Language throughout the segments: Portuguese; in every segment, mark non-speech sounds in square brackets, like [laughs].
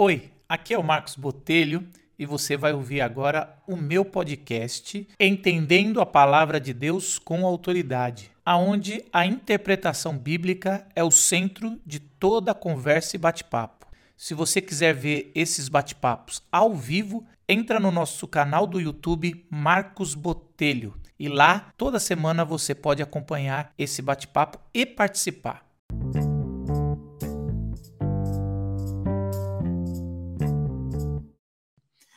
Oi, aqui é o Marcos Botelho e você vai ouvir agora o meu podcast Entendendo a Palavra de Deus com Autoridade, aonde a interpretação bíblica é o centro de toda a conversa e bate-papo. Se você quiser ver esses bate-papos ao vivo, entra no nosso canal do YouTube Marcos Botelho e lá toda semana você pode acompanhar esse bate-papo e participar.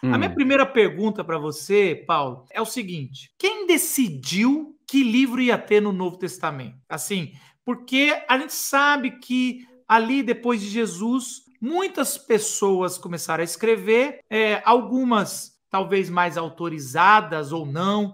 Hum. A minha hum. primeira pergunta para você, Paulo, é o seguinte: quem decidiu que livro ia ter no Novo Testamento? Assim, porque a gente sabe que ali depois de Jesus, muitas pessoas começaram a escrever, é, algumas talvez mais autorizadas ou não,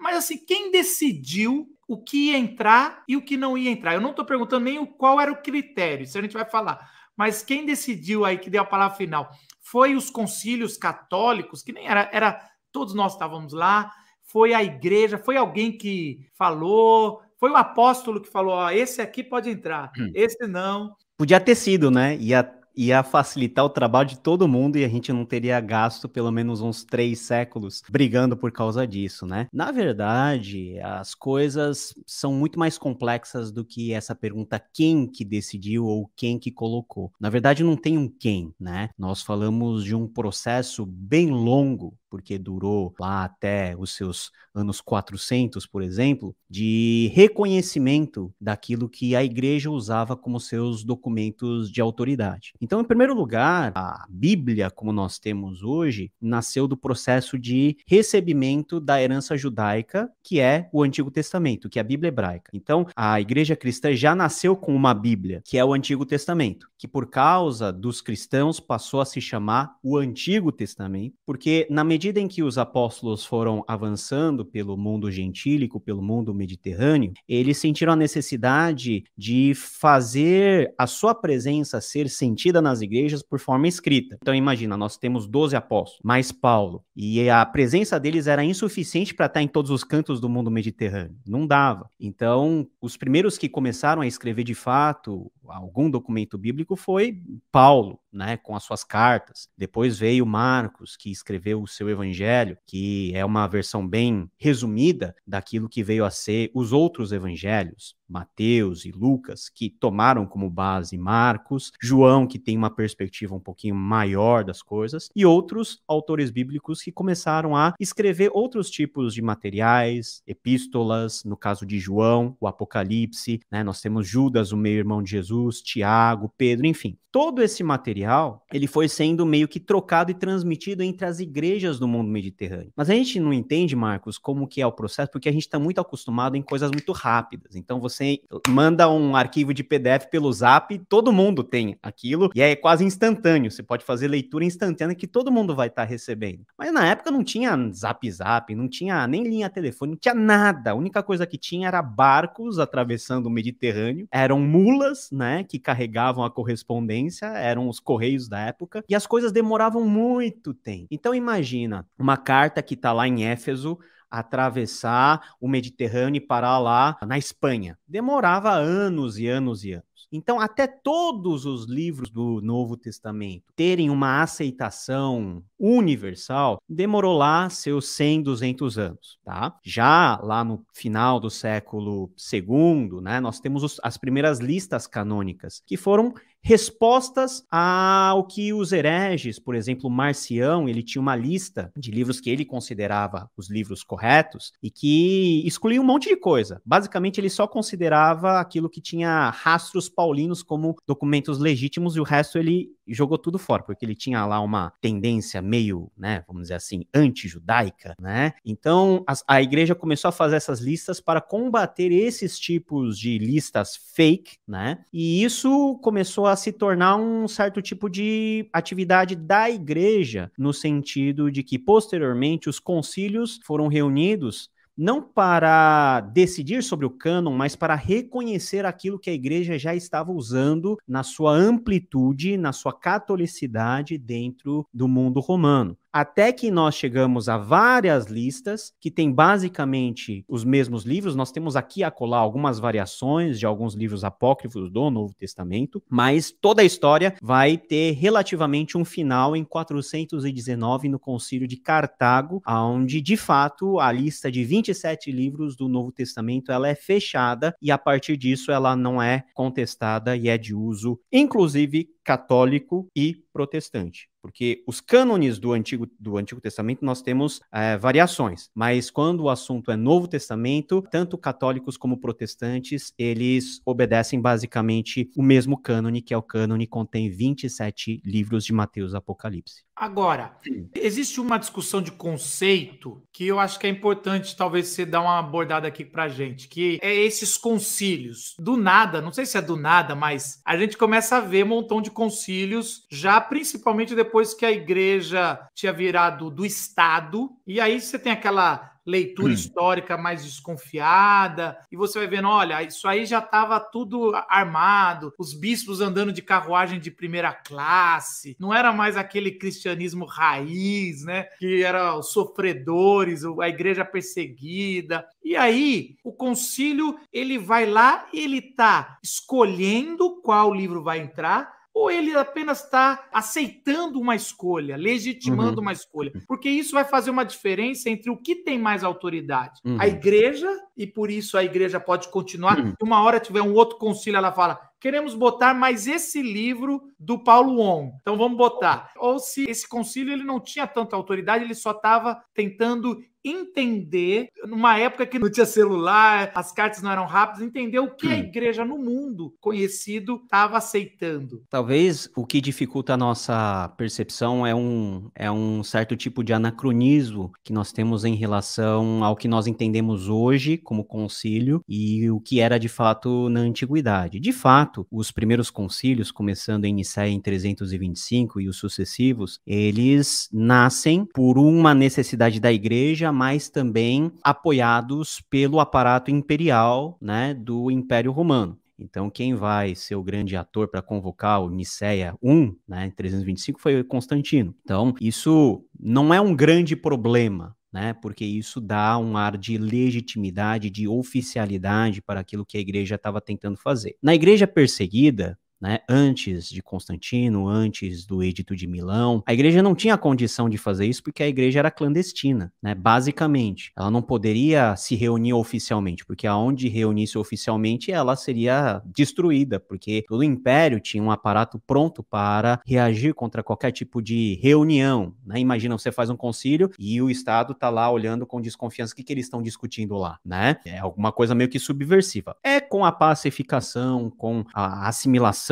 mas assim, quem decidiu o que ia entrar e o que não ia entrar? Eu não estou perguntando nem qual era o critério, isso a gente vai falar, mas quem decidiu aí que deu a palavra final? Foi os concílios católicos, que nem era, era todos nós estávamos lá, foi a igreja, foi alguém que falou, foi o apóstolo que falou: ó, esse aqui pode entrar, hum. esse não. Podia ter sido, né? Ia ia facilitar o trabalho de todo mundo e a gente não teria gasto pelo menos uns três séculos brigando por causa disso, né? Na verdade, as coisas são muito mais complexas do que essa pergunta quem que decidiu ou quem que colocou. Na verdade, não tem um quem, né? Nós falamos de um processo bem longo porque durou lá até os seus anos 400, por exemplo, de reconhecimento daquilo que a igreja usava como seus documentos de autoridade. Então, em primeiro lugar, a Bíblia, como nós temos hoje, nasceu do processo de recebimento da herança judaica, que é o Antigo Testamento, que é a Bíblia hebraica. Então, a igreja cristã já nasceu com uma Bíblia, que é o Antigo Testamento, que por causa dos cristãos passou a se chamar o Antigo Testamento, porque na medida medida em que os apóstolos foram avançando pelo mundo gentílico, pelo mundo mediterrâneo, eles sentiram a necessidade de fazer a sua presença ser sentida nas igrejas por forma escrita. Então imagina, nós temos 12 apóstolos, mais Paulo, e a presença deles era insuficiente para estar em todos os cantos do mundo mediterrâneo. Não dava. Então, os primeiros que começaram a escrever de fato algum documento bíblico foi Paulo, né, com as suas cartas. Depois veio Marcos, que escreveu o seu evangelho, que é uma versão bem resumida daquilo que veio a ser os outros evangelhos. Mateus e Lucas, que tomaram como base Marcos, João, que tem uma perspectiva um pouquinho maior das coisas, e outros autores bíblicos que começaram a escrever outros tipos de materiais, epístolas, no caso de João, o Apocalipse, né? Nós temos Judas, o meio-irmão de Jesus, Tiago, Pedro, enfim. Todo esse material, ele foi sendo meio que trocado e transmitido entre as igrejas do mundo mediterrâneo. Mas a gente não entende, Marcos, como que é o processo, porque a gente está muito acostumado em coisas muito rápidas. Então você manda um arquivo de PDF pelo Zap, todo mundo tem aquilo e é quase instantâneo. Você pode fazer leitura instantânea que todo mundo vai estar tá recebendo. Mas na época não tinha Zap Zap, não tinha nem linha telefone, não tinha nada. A única coisa que tinha era barcos atravessando o Mediterrâneo, eram mulas, né, que carregavam a correspondência, eram os correios da época, e as coisas demoravam muito tempo. Então imagina uma carta que está lá em Éfeso, atravessar o Mediterrâneo e parar lá na Espanha. Demorava anos e anos e anos. Então, até todos os livros do Novo Testamento terem uma aceitação universal, demorou lá seus 100, 200 anos, tá? Já lá no final do século II, né, nós temos os, as primeiras listas canônicas, que foram respostas ao que os hereges, por exemplo, Marcião, ele tinha uma lista de livros que ele considerava os livros corretos e que excluía um monte de coisa. Basicamente, ele só considerava aquilo que tinha rastros paulinos como documentos legítimos e o resto ele jogou tudo fora, porque ele tinha lá uma tendência meio, né, vamos dizer assim, anti-judaica, né? Então, a, a igreja começou a fazer essas listas para combater esses tipos de listas fake, né? E isso começou a se tornar um certo tipo de atividade da igreja, no sentido de que posteriormente os concílios foram reunidos não para decidir sobre o cânon, mas para reconhecer aquilo que a igreja já estava usando na sua amplitude, na sua catolicidade dentro do mundo romano. Até que nós chegamos a várias listas que tem basicamente os mesmos livros. Nós temos aqui a colar algumas variações de alguns livros apócrifos do Novo Testamento, mas toda a história vai ter relativamente um final em 419 no Concílio de Cartago, onde de fato a lista de 27 livros do Novo Testamento ela é fechada e a partir disso ela não é contestada e é de uso inclusive católico e protestante porque os cânones do Antigo, do Antigo Testamento nós temos é, variações, mas quando o assunto é Novo Testamento, tanto católicos como protestantes, eles obedecem basicamente o mesmo cânone, que é o cânone que contém 27 livros de Mateus Apocalipse. Agora, existe uma discussão de conceito que eu acho que é importante, talvez você dar uma abordada aqui pra gente, que é esses concílios. Do nada, não sei se é do nada, mas a gente começa a ver um montão de concílios, já principalmente depois que a igreja tinha virado do Estado, e aí você tem aquela leitura hum. histórica mais desconfiada, e você vai vendo, olha, isso aí já estava tudo armado, os bispos andando de carruagem de primeira classe, não era mais aquele cristianismo raiz, né, que era os sofredores, a igreja perseguida. E aí, o concílio, ele vai lá e ele tá escolhendo qual livro vai entrar, ou ele apenas está aceitando uma escolha, legitimando uhum. uma escolha? Porque isso vai fazer uma diferença entre o que tem mais autoridade. Uhum. A igreja, e por isso a igreja pode continuar. Uhum. Uma hora tiver um outro concílio, ela fala: queremos botar mais esse livro do Paulo On. Então vamos botar. Ou se esse concílio ele não tinha tanta autoridade, ele só estava tentando entender, numa época que não tinha celular, as cartas não eram rápidas, entender o que a hum. igreja no mundo conhecido estava aceitando. Talvez o que dificulta a nossa percepção é um, é um certo tipo de anacronismo que nós temos em relação ao que nós entendemos hoje como concílio e o que era de fato na antiguidade. De fato, os primeiros concílios, começando em Nicéia em 325 e os sucessivos, eles nascem por uma necessidade da igreja mas também apoiados pelo aparato imperial né, do Império Romano. Então, quem vai ser o grande ator para convocar o Niceia I, né, em 325, foi Constantino. Então, isso não é um grande problema, né, porque isso dá um ar de legitimidade, de oficialidade para aquilo que a igreja estava tentando fazer. Na igreja perseguida, né, antes de Constantino, antes do Edito de Milão, a igreja não tinha condição de fazer isso porque a igreja era clandestina, né, basicamente. Ela não poderia se reunir oficialmente, porque aonde reunisse oficialmente ela seria destruída, porque todo o império tinha um aparato pronto para reagir contra qualquer tipo de reunião. Né? Imagina, você faz um concílio e o Estado está lá olhando com desconfiança o que, que eles estão discutindo lá, né? É alguma coisa meio que subversiva. É com a pacificação, com a assimilação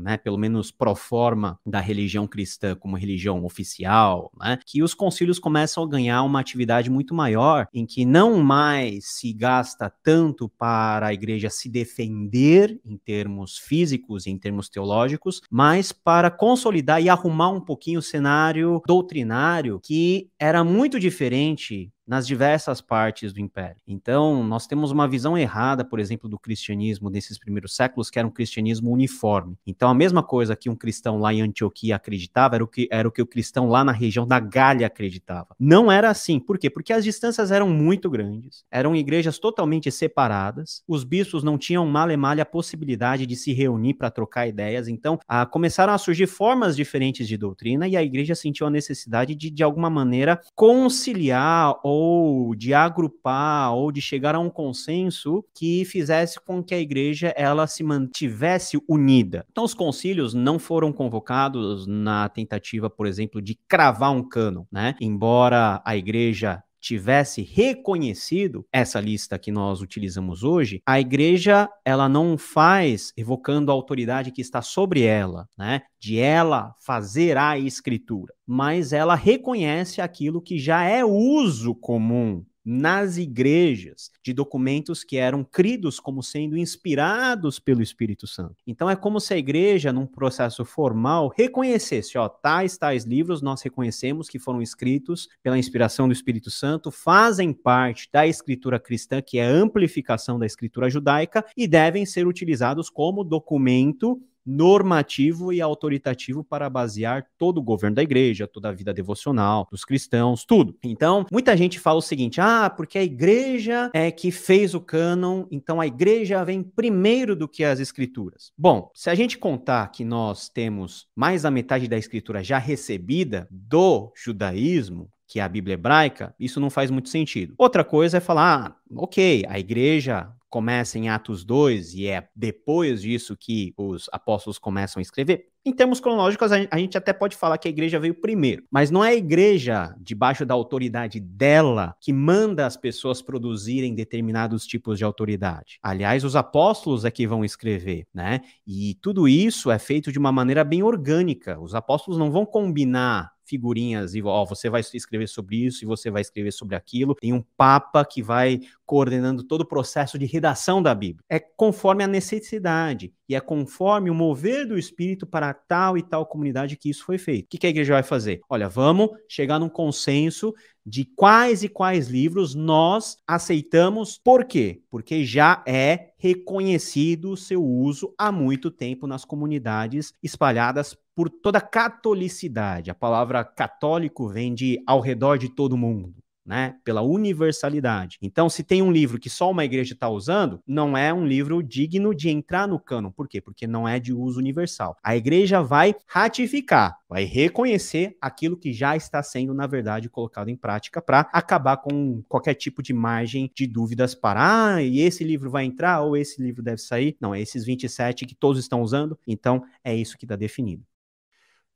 né, pelo menos pro forma, da religião cristã como religião oficial, né, que os concílios começam a ganhar uma atividade muito maior, em que não mais se gasta tanto para a igreja se defender em termos físicos e em termos teológicos, mas para consolidar e arrumar um pouquinho o cenário doutrinário que era muito diferente nas diversas partes do império. Então, nós temos uma visão errada, por exemplo, do cristianismo nesses primeiros séculos, que era um cristianismo uniforme. Então, a mesma coisa que um cristão lá em Antioquia acreditava era o que, era o, que o cristão lá na região da Gália acreditava. Não era assim. Por quê? Porque as distâncias eram muito grandes, eram igrejas totalmente separadas, os bispos não tinham mal e mal a possibilidade de se reunir para trocar ideias, então a, começaram a surgir formas diferentes de doutrina e a igreja sentiu a necessidade de, de alguma maneira, conciliar ou ou de agrupar ou de chegar a um consenso que fizesse com que a igreja ela se mantivesse unida. Então os concílios não foram convocados na tentativa, por exemplo, de cravar um cano, né? Embora a igreja tivesse reconhecido essa lista que nós utilizamos hoje, a igreja ela não faz evocando a autoridade que está sobre ela, né? De ela fazer a escritura, mas ela reconhece aquilo que já é uso comum nas igrejas de documentos que eram cridos como sendo inspirados pelo Espírito Santo. Então é como se a igreja, num processo formal, reconhecesse, ó, tais tais livros nós reconhecemos que foram escritos pela inspiração do Espírito Santo, fazem parte da escritura cristã, que é a amplificação da escritura judaica e devem ser utilizados como documento normativo e autoritativo para basear todo o governo da igreja, toda a vida devocional dos cristãos, tudo. Então, muita gente fala o seguinte: ah, porque a igreja é que fez o cânon, então a igreja vem primeiro do que as escrituras. Bom, se a gente contar que nós temos mais da metade da escritura já recebida do judaísmo, que é a Bíblia hebraica, isso não faz muito sentido. Outra coisa é falar, ah, ok, a igreja começa em Atos 2 e é depois disso que os apóstolos começam a escrever, em termos cronológicos, a gente até pode falar que a igreja veio primeiro, mas não é a igreja, debaixo da autoridade dela, que manda as pessoas produzirem determinados tipos de autoridade. Aliás, os apóstolos é que vão escrever, né? E tudo isso é feito de uma maneira bem orgânica. Os apóstolos não vão combinar figurinhas e ó, você vai escrever sobre isso e você vai escrever sobre aquilo. Tem um papa que vai coordenando todo o processo de redação da Bíblia. É conforme a necessidade e é conforme o mover do Espírito para tal e tal comunidade que isso foi feito. O que a igreja vai fazer? Olha, vamos chegar num consenso de quais e quais livros nós aceitamos. Por quê? Porque já é reconhecido o seu uso há muito tempo nas comunidades espalhadas por toda a catolicidade. A palavra católico vem de ao redor de todo mundo né? Pela universalidade. Então, se tem um livro que só uma igreja está usando, não é um livro digno de entrar no cânon. Por quê? Porque não é de uso universal. A igreja vai ratificar, vai reconhecer aquilo que já está sendo, na verdade, colocado em prática para acabar com qualquer tipo de margem de dúvidas para, ah, e esse livro vai entrar ou esse livro deve sair. Não, é esses 27 que todos estão usando, então é isso que está definido.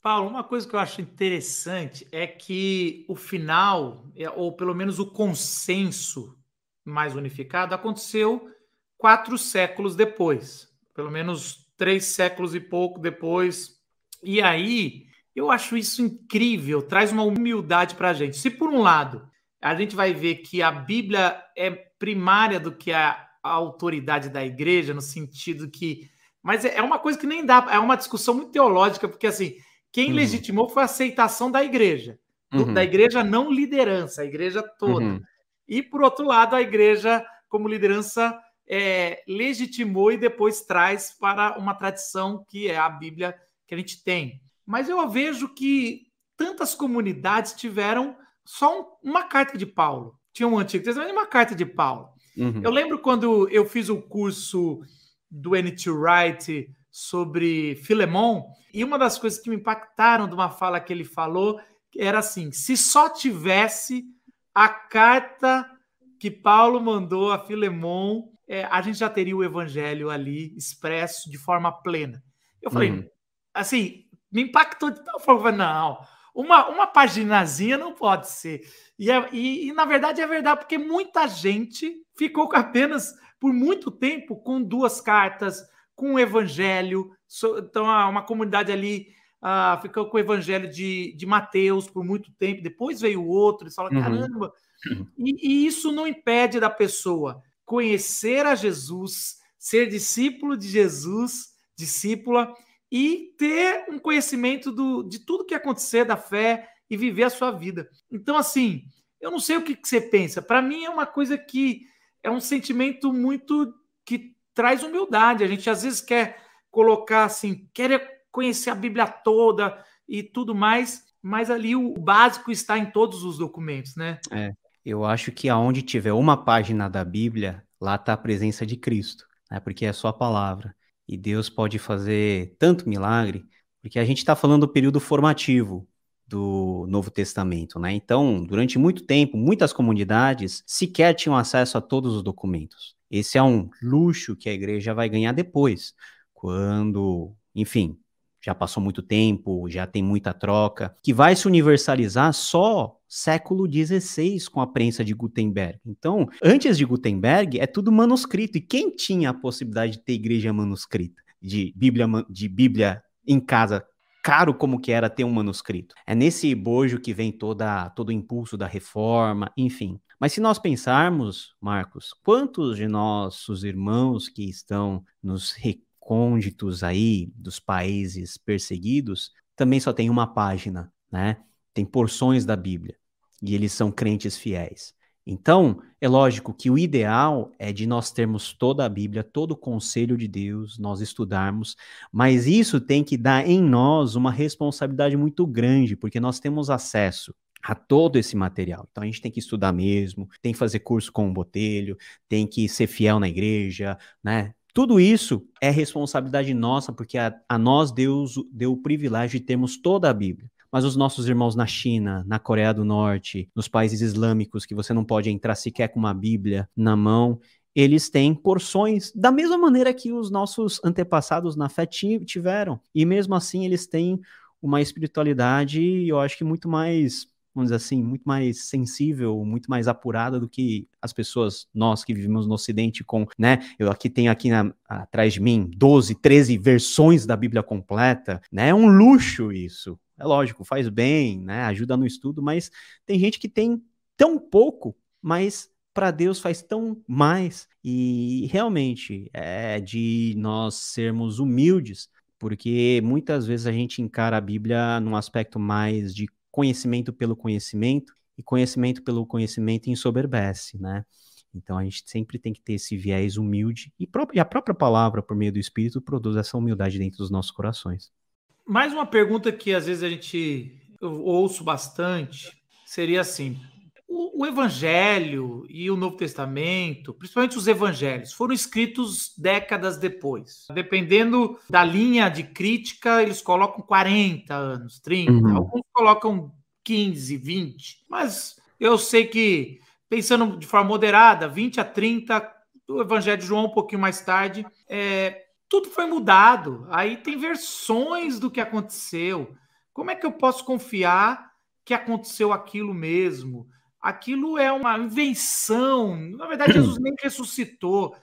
Paulo, uma coisa que eu acho interessante é que o final, é, ou pelo menos o consenso mais unificado, aconteceu quatro séculos depois, pelo menos três séculos e pouco depois. E aí, eu acho isso incrível, traz uma humildade para a gente. Se por um lado a gente vai ver que a Bíblia é primária do que a, autoridade da igreja, no sentido que. Mas é, é uma coisa que nem dá, é uma discussão muito teológica, porque assim quem uhum. legitimou foi a aceitação da igreja, uhum. da igreja não liderança, a igreja toda. Uhum. E, por outro lado, a igreja, como liderança, é, legitimou e depois traz para uma tradição que é a Bíblia que a gente tem. Mas eu vejo que tantas comunidades tiveram só um, uma carta de Paulo. Tinha um Antigo Testamento e uma carta de Paulo. Uhum. Eu lembro quando eu fiz o curso do N.T. Wright sobre Filemon, e uma das coisas que me impactaram de uma fala que ele falou era assim: se só tivesse a carta que Paulo mandou a Filemon, é, a gente já teria o evangelho ali expresso de forma plena. Eu falei, uhum. assim, me impactou de tal forma, não, uma, uma paginazinha não pode ser. E, é, e, e, na verdade é verdade, porque muita gente ficou apenas, por muito tempo, com duas cartas, com o evangelho. Então, uma comunidade ali uh, ficou com o evangelho de, de Mateus por muito tempo, depois veio outro, e fala, uhum. caramba. E, e isso não impede da pessoa conhecer a Jesus, ser discípulo de Jesus, discípula, e ter um conhecimento do, de tudo que acontecer da fé e viver a sua vida. Então, assim, eu não sei o que, que você pensa. Para mim é uma coisa que é um sentimento muito que traz humildade. A gente às vezes quer colocar assim, quer conhecer a Bíblia toda e tudo mais, mas ali o básico está em todos os documentos, né? É. Eu acho que aonde tiver uma página da Bíblia, lá está a presença de Cristo, né? Porque é a palavra. E Deus pode fazer tanto milagre, porque a gente está falando do período formativo do Novo Testamento, né? Então, durante muito tempo, muitas comunidades sequer tinham acesso a todos os documentos. Esse é um luxo que a igreja vai ganhar depois, quando, enfim, já passou muito tempo, já tem muita troca, que vai se universalizar só século XVI com a prensa de Gutenberg. Então, antes de Gutenberg, é tudo manuscrito. E quem tinha a possibilidade de ter igreja manuscrita, de Bíblia, de Bíblia em casa caro como que era ter um manuscrito. É nesse bojo que vem toda, todo o impulso da reforma, enfim. Mas se nós pensarmos, Marcos, quantos de nossos irmãos que estão nos recônditos aí dos países perseguidos também só tem uma página, né? Tem porções da Bíblia e eles são crentes fiéis. Então, é lógico que o ideal é de nós termos toda a Bíblia, todo o conselho de Deus, nós estudarmos, mas isso tem que dar em nós uma responsabilidade muito grande, porque nós temos acesso a todo esse material. Então a gente tem que estudar mesmo, tem que fazer curso com o Botelho, tem que ser fiel na igreja, né? Tudo isso é responsabilidade nossa, porque a, a nós Deus deu o privilégio de termos toda a Bíblia mas os nossos irmãos na China, na Coreia do Norte, nos países islâmicos, que você não pode entrar sequer com uma Bíblia na mão, eles têm porções da mesma maneira que os nossos antepassados na fé tiveram. E mesmo assim, eles têm uma espiritualidade, eu acho que muito mais, vamos dizer assim, muito mais sensível, muito mais apurada do que as pessoas, nós que vivemos no Ocidente com, né, eu aqui tenho aqui na, atrás de mim 12, 13 versões da Bíblia completa, né, é um luxo isso, é lógico, faz bem, né? Ajuda no estudo, mas tem gente que tem tão pouco, mas para Deus faz tão mais. E realmente é de nós sermos humildes, porque muitas vezes a gente encara a Bíblia num aspecto mais de conhecimento pelo conhecimento, e conhecimento pelo conhecimento ensoberbece, né? Então a gente sempre tem que ter esse viés humilde e, a própria palavra, por meio do Espírito, produz essa humildade dentro dos nossos corações. Mais uma pergunta que às vezes a gente eu ouço bastante seria assim: o, o, Evangelho e o Novo Testamento, principalmente os Evangelhos, foram escritos décadas depois. Dependendo da linha de crítica, eles colocam 40 anos, 30, uhum. alguns colocam 15, 20, mas eu sei que, pensando de forma moderada, 20 a 30, o Evangelho de João um pouquinho mais tarde, é, tudo foi mudado. Aí tem versões do que aconteceu. Como é que eu posso confiar que aconteceu aquilo mesmo? Aquilo é uma invenção. Na verdade, Jesus [clears throat] nem ressuscitou.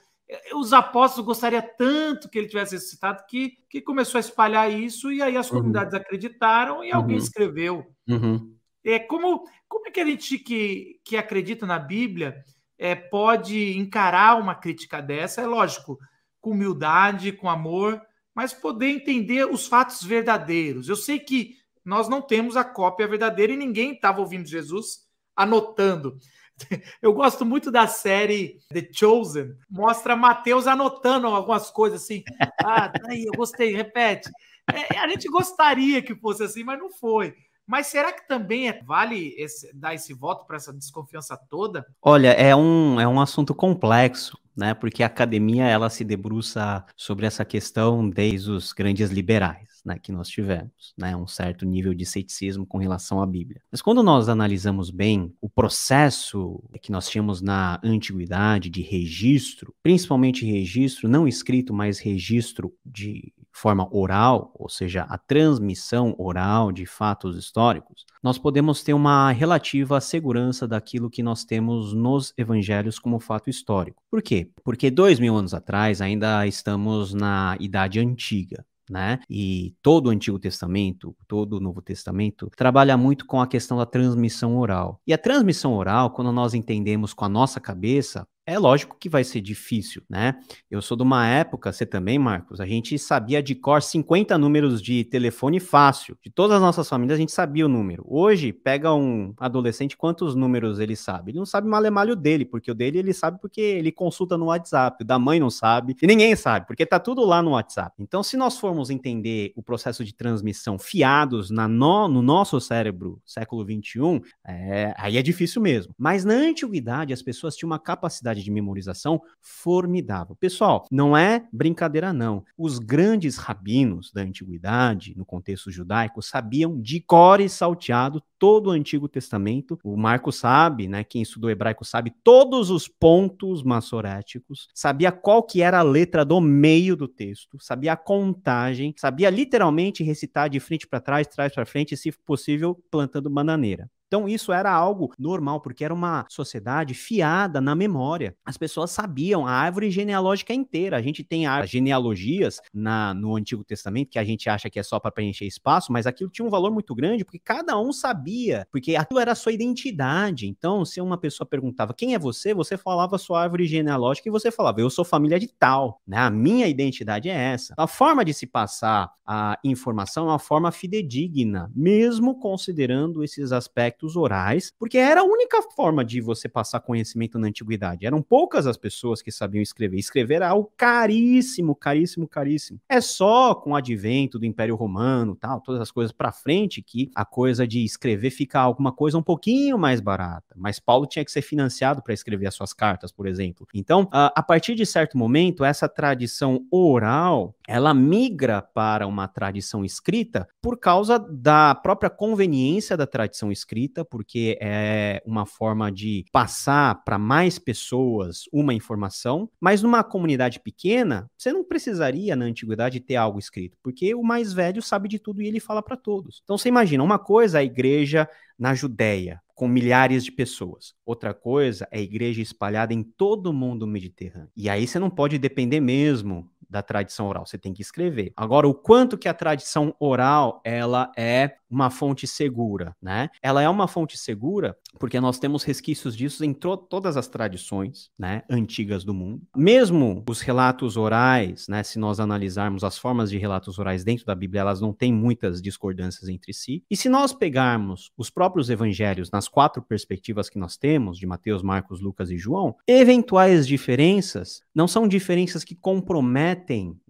Os apóstolos gostariam tanto que ele tivesse ressuscitado que, que começou a espalhar isso e aí as uhum. comunidades uhum. acreditaram e alguém uhum. escreveu. Uhum. É como, como é que a gente que, que acredita na Bíblia é, pode encarar uma crítica dessa? É lógico, com humildade, com amor, mas poder entender os fatos verdadeiros. Eu sei que nós não temos a cópia verdadeira e ninguém estava ouvindo Jesus anotando. [laughs] Eu gosto muito da série The Chosen, mostra Mateus anotando algumas coisas assim. Ah, aí, eu gostei, repete. É, a gente gostaria que fosse assim, mas não foi. Mas será que também é, vale esse, dar esse voto para essa desconfiança toda? Olha, é um, é um assunto complexo né? Porque a academia ela se debruça sobre essa questão desde os grandes liberais, né, que nós tivemos, né, um certo nível de ceticismo com relação à Bíblia. Mas quando nós analisamos bem o processo que nós tínhamos na antiguidade de registro, principalmente registro não escrito, mas registro de forma oral, ou seja, a transmissão oral de fatos históricos, nós podemos ter uma relativa segurança daquilo que nós temos nos evangelhos como fato histórico. Por quê? Porque dois mil anos atrás ainda estamos na Idade Antiga né? E todo o Antigo Testamento, todo o Novo Testamento, trabalha muito com a questão da transmissão oral. E a transmissão oral, quando nós entendemos com a nossa cabeça, é lógico que vai ser difícil, né? Eu sou de uma época, você também, Marcos, a gente sabia de cor 50 números de telefone fácil. De todas as nossas famílias, a gente sabia o número. Hoje, pega um adolescente, quantos números ele sabe? Ele não sabe malemalho dele, porque o dele ele sabe porque ele consulta no WhatsApp. O da mãe não sabe, e ninguém sabe, porque tá tudo lá no WhatsApp. Então, se nós formos entender o processo de transmissão fiados na no, no nosso cérebro, século 21, é, aí é difícil mesmo. Mas na antiguidade, as pessoas tinham uma capacidade capacidade de memorização formidável. Pessoal, não é brincadeira não. Os grandes rabinos da antiguidade, no contexto judaico, sabiam de cor e salteado todo o Antigo Testamento. O Marco sabe, né, quem estudou hebraico sabe todos os pontos massoréticos, sabia qual que era a letra do meio do texto, sabia a contagem, sabia literalmente recitar de frente para trás, trás para frente, se possível plantando bananeira. Então, isso era algo normal, porque era uma sociedade fiada na memória. As pessoas sabiam a árvore genealógica inteira. A gente tem as genealogias na, no Antigo Testamento, que a gente acha que é só para preencher espaço, mas aquilo tinha um valor muito grande, porque cada um sabia, porque aquilo era a sua identidade. Então, se uma pessoa perguntava quem é você, você falava a sua árvore genealógica e você falava, eu sou família de tal, né? A minha identidade é essa. A forma de se passar a informação é uma forma fidedigna, mesmo considerando esses aspectos aspectos orais, porque era a única forma de você passar conhecimento na antiguidade. Eram poucas as pessoas que sabiam escrever. Escrever era algo caríssimo, caríssimo, caríssimo. É só com o advento do Império Romano, tal, todas as coisas para frente que a coisa de escrever fica alguma coisa um pouquinho mais barata. Mas Paulo tinha que ser financiado para escrever as suas cartas, por exemplo. Então, a partir de certo momento, essa tradição oral, ela migra para uma tradição escrita por causa da própria conveniência da tradição escrita, porque é uma forma de passar para mais pessoas uma informação, mas numa comunidade pequena, você não precisaria na antiguidade ter algo escrito, porque o mais velho sabe de tudo e ele fala para todos. Então você imagina, uma coisa é a igreja na Judéia, com milhares de pessoas. Outra coisa é a igreja espalhada em todo o mundo mediterrâneo. E aí você não pode depender mesmo da tradição oral, você tem que escrever. Agora, o quanto que a tradição oral ela é uma fonte segura, né? Ela é uma fonte segura porque nós temos resquícios disso em todas as tradições, né, antigas do mundo. Mesmo os relatos orais, né, se nós analisarmos as formas de relatos orais dentro da Bíblia, elas não têm muitas discordâncias entre si. E se nós pegarmos os próprios evangelhos nas quatro perspectivas que nós temos, de Mateus, Marcos, Lucas e João, eventuais diferenças não são diferenças que comprometem,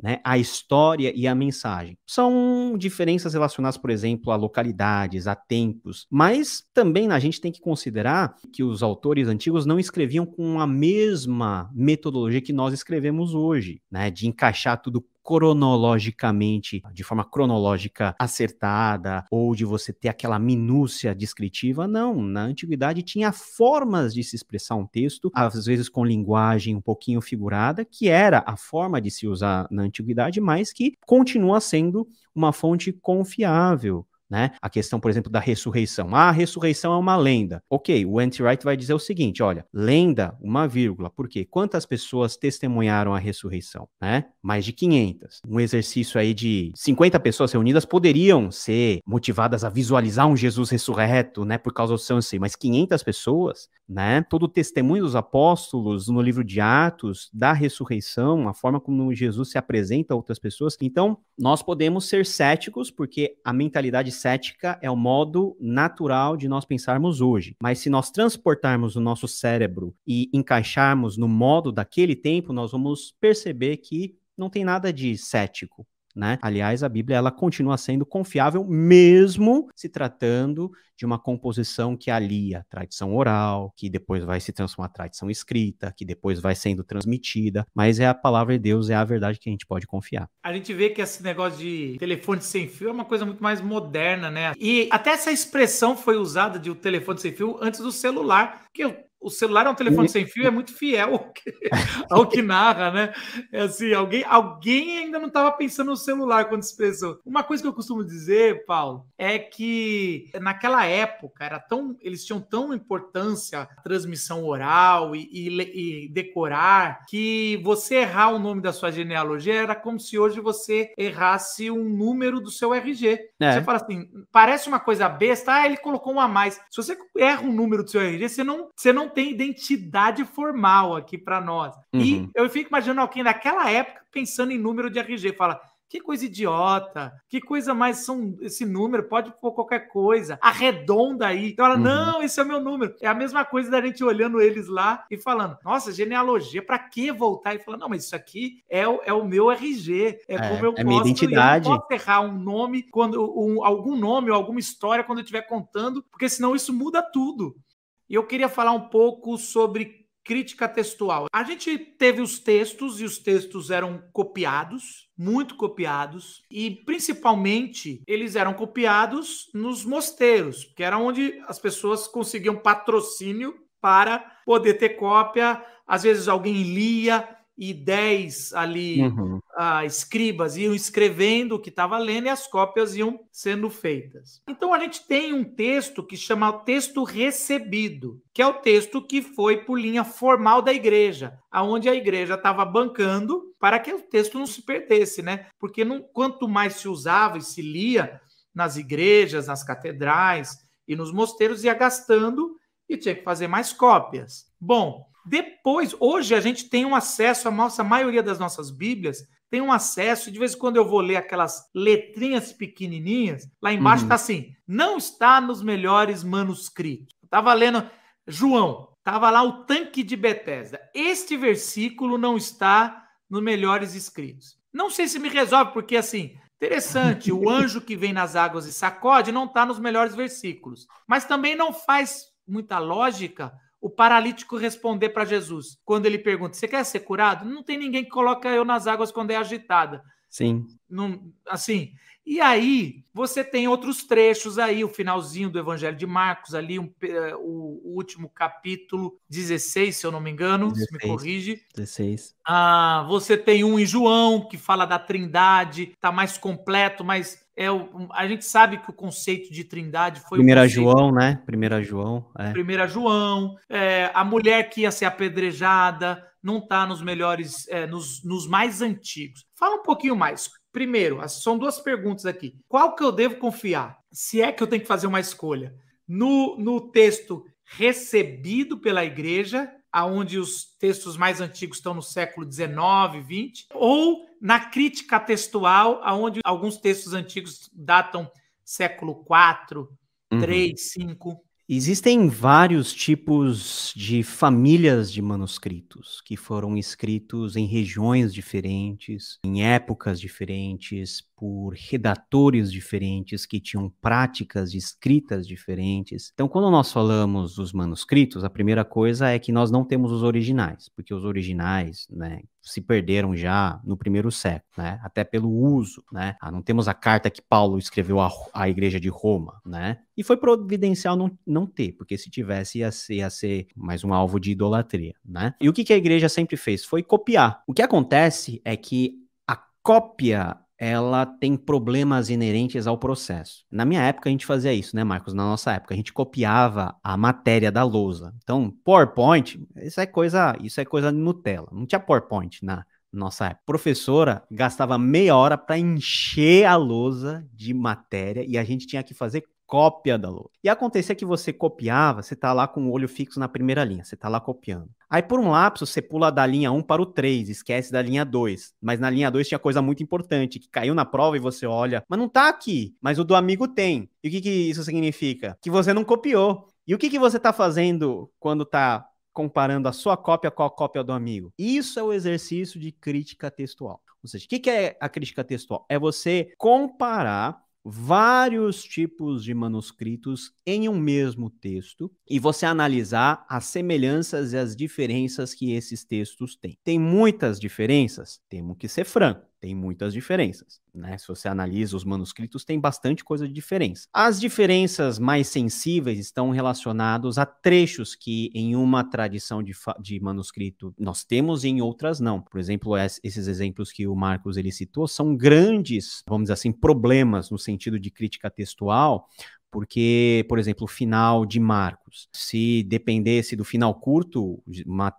né, a história e a mensagem. São diferenças relacionadas, por exemplo, a localidades, a tempos, mas também a gente tem que considerar que os autores antigos não escreviam com a mesma metodologia que nós escrevemos hoje, né, de encaixar tudo cronologicamente, de forma cronológica acertada, ou de você ter aquela minúcia descritiva. Não, na antiguidade tinha formas de se expressar um texto, às vezes com linguagem um pouquinho figurada, que era a forma de se usar na antiguidade, mas que continua sendo uma fonte confiável né? A questão, por exemplo, da ressurreição. Ah, a ressurreição é uma lenda. Ok, o Anti-Wright vai dizer o seguinte: olha, lenda, uma vírgula. Por quê? Quantas pessoas testemunharam a ressurreição? Né? Mais de 500. Um exercício aí de 50 pessoas reunidas poderiam ser motivadas a visualizar um Jesus ressurreto, né? Por causa do seu anseio. Mas 500 pessoas, né? Todo o testemunho dos apóstolos no livro de Atos da ressurreição, a forma como Jesus se apresenta a outras pessoas. Então, nós podemos ser céticos, porque a mentalidade cética é o modo natural de nós pensarmos hoje. Mas se nós transportarmos o nosso cérebro e encaixarmos no modo daquele tempo, nós vamos perceber que não tem nada de cético. Né? Aliás, a Bíblia ela continua sendo confiável mesmo se tratando de uma composição que alia tradição oral, que depois vai se transformar em tradição escrita, que depois vai sendo transmitida, mas é a palavra de Deus, é a verdade que a gente pode confiar. A gente vê que esse negócio de telefone sem fio é uma coisa muito mais moderna, né? E até essa expressão foi usada de o telefone sem fio antes do celular, que o celular é um telefone sem fio, é muito fiel ao que, [laughs] ao que narra, né? É assim, alguém, alguém ainda não estava pensando no celular quando se expressou. Uma coisa que eu costumo dizer, Paulo, é que naquela época era tão, eles tinham tão importância a transmissão oral e, e, e decorar que você errar o nome da sua genealogia era como se hoje você errasse um número do seu RG. É. Você fala assim, parece uma coisa besta, ah, ele colocou um a mais. Se você erra um número do seu RG, você não, você não tem identidade formal aqui para nós. Uhum. E eu fico imaginando alguém naquela época pensando em número de RG, fala. Que coisa idiota, que coisa mais são esse número, pode pôr qualquer coisa, arredonda aí. Então ela, uhum. não, esse é o meu número. É a mesma coisa da gente olhando eles lá e falando, nossa, genealogia, para que voltar? E falando, não, mas isso aqui é o, é o meu RG, é, é como eu é posso. Minha identidade. Eu não posso errar um nome, quando um, algum nome ou alguma história quando eu estiver contando, porque senão isso muda tudo. E eu queria falar um pouco sobre crítica textual. A gente teve os textos e os textos eram copiados, muito copiados, e principalmente eles eram copiados nos mosteiros, que era onde as pessoas conseguiam patrocínio para poder ter cópia. Às vezes alguém lia, e 10 ali uhum. uh, escribas iam escrevendo o que estava lendo e as cópias iam sendo feitas. Então a gente tem um texto que chama texto recebido, que é o texto que foi por linha formal da igreja, aonde a igreja estava bancando para que o texto não se perdesse, né? Porque não, quanto mais se usava e se lia nas igrejas, nas catedrais e nos mosteiros, ia gastando e tinha que fazer mais cópias. Bom, depois, hoje a gente tem um acesso à nossa maioria das nossas Bíblias tenham acesso. De vez em quando eu vou ler aquelas letrinhas pequenininhas, lá embaixo está uhum. assim: não está nos melhores manuscritos. Estava lendo João, estava lá o tanque de Betesda. Este versículo não está nos melhores escritos. Não sei se me resolve, porque assim, interessante, o [laughs] anjo que vem nas águas e sacode não está nos melhores versículos. Mas também não faz muita lógica o paralítico responder para Jesus quando ele pergunta: Você quer ser curado? Não tem ninguém que coloca eu nas águas quando é agitada. Sim. Não, assim. E aí, você tem outros trechos aí, o finalzinho do Evangelho de Marcos, ali, um, o, o, último capítulo 16, se eu não me engano, 16, se me corrige. 16. Ah, você tem um em João, que fala da trindade, tá mais completo, mas é o, a gente sabe que o conceito de trindade foi primeira conceito, João, né? Primeira João. É. Primeira João. É, a mulher que ia ser apedrejada não está nos melhores, é, nos, nos mais antigos. Fala um pouquinho mais. Primeiro, são duas perguntas aqui. Qual que eu devo confiar? Se é que eu tenho que fazer uma escolha no, no texto recebido pela igreja, aonde os textos mais antigos estão no século 19, 20, ou na crítica textual, aonde alguns textos antigos datam século 4, uhum. 3, 5. Existem vários tipos de famílias de manuscritos que foram escritos em regiões diferentes, em épocas diferentes, por redatores diferentes que tinham práticas de escritas diferentes. Então, quando nós falamos dos manuscritos, a primeira coisa é que nós não temos os originais, porque os originais, né, se perderam já no primeiro século, né? Até pelo uso, né? Ah, não temos a carta que Paulo escreveu à, à igreja de Roma, né? E foi providencial não, não ter, porque se tivesse ia ser, ia ser mais um alvo de idolatria, né? E o que, que a igreja sempre fez? Foi copiar. O que acontece é que a cópia ela tem problemas inerentes ao processo. Na minha época a gente fazia isso, né, Marcos? Na nossa época a gente copiava a matéria da lousa. Então, PowerPoint, isso é coisa, isso é coisa de Nutella. Não tinha PowerPoint na nossa época. A professora gastava meia hora para encher a lousa de matéria e a gente tinha que fazer cópia da lousa. E acontecia que você copiava, você tá lá com o olho fixo na primeira linha, você tá lá copiando. Aí por um lapso você pula da linha 1 para o 3, esquece da linha 2. Mas na linha 2 tinha coisa muito importante, que caiu na prova e você olha, mas não tá aqui, mas o do amigo tem. E o que, que isso significa? Que você não copiou. E o que, que você tá fazendo quando tá comparando a sua cópia com a cópia do amigo? Isso é o exercício de crítica textual. Ou seja, o que, que é a crítica textual? É você comparar vários tipos de manuscritos em um mesmo texto e você analisar as semelhanças e as diferenças que esses textos têm. Tem muitas diferenças? Temos que ser franco tem muitas diferenças, né? Se você analisa os manuscritos, tem bastante coisa de diferença. As diferenças mais sensíveis estão relacionadas a trechos que em uma tradição de, de manuscrito nós temos e em outras não. Por exemplo, esses exemplos que o Marcos ele citou são grandes, vamos dizer assim, problemas no sentido de crítica textual, porque, por exemplo, o final de Marcos, se dependesse do final curto,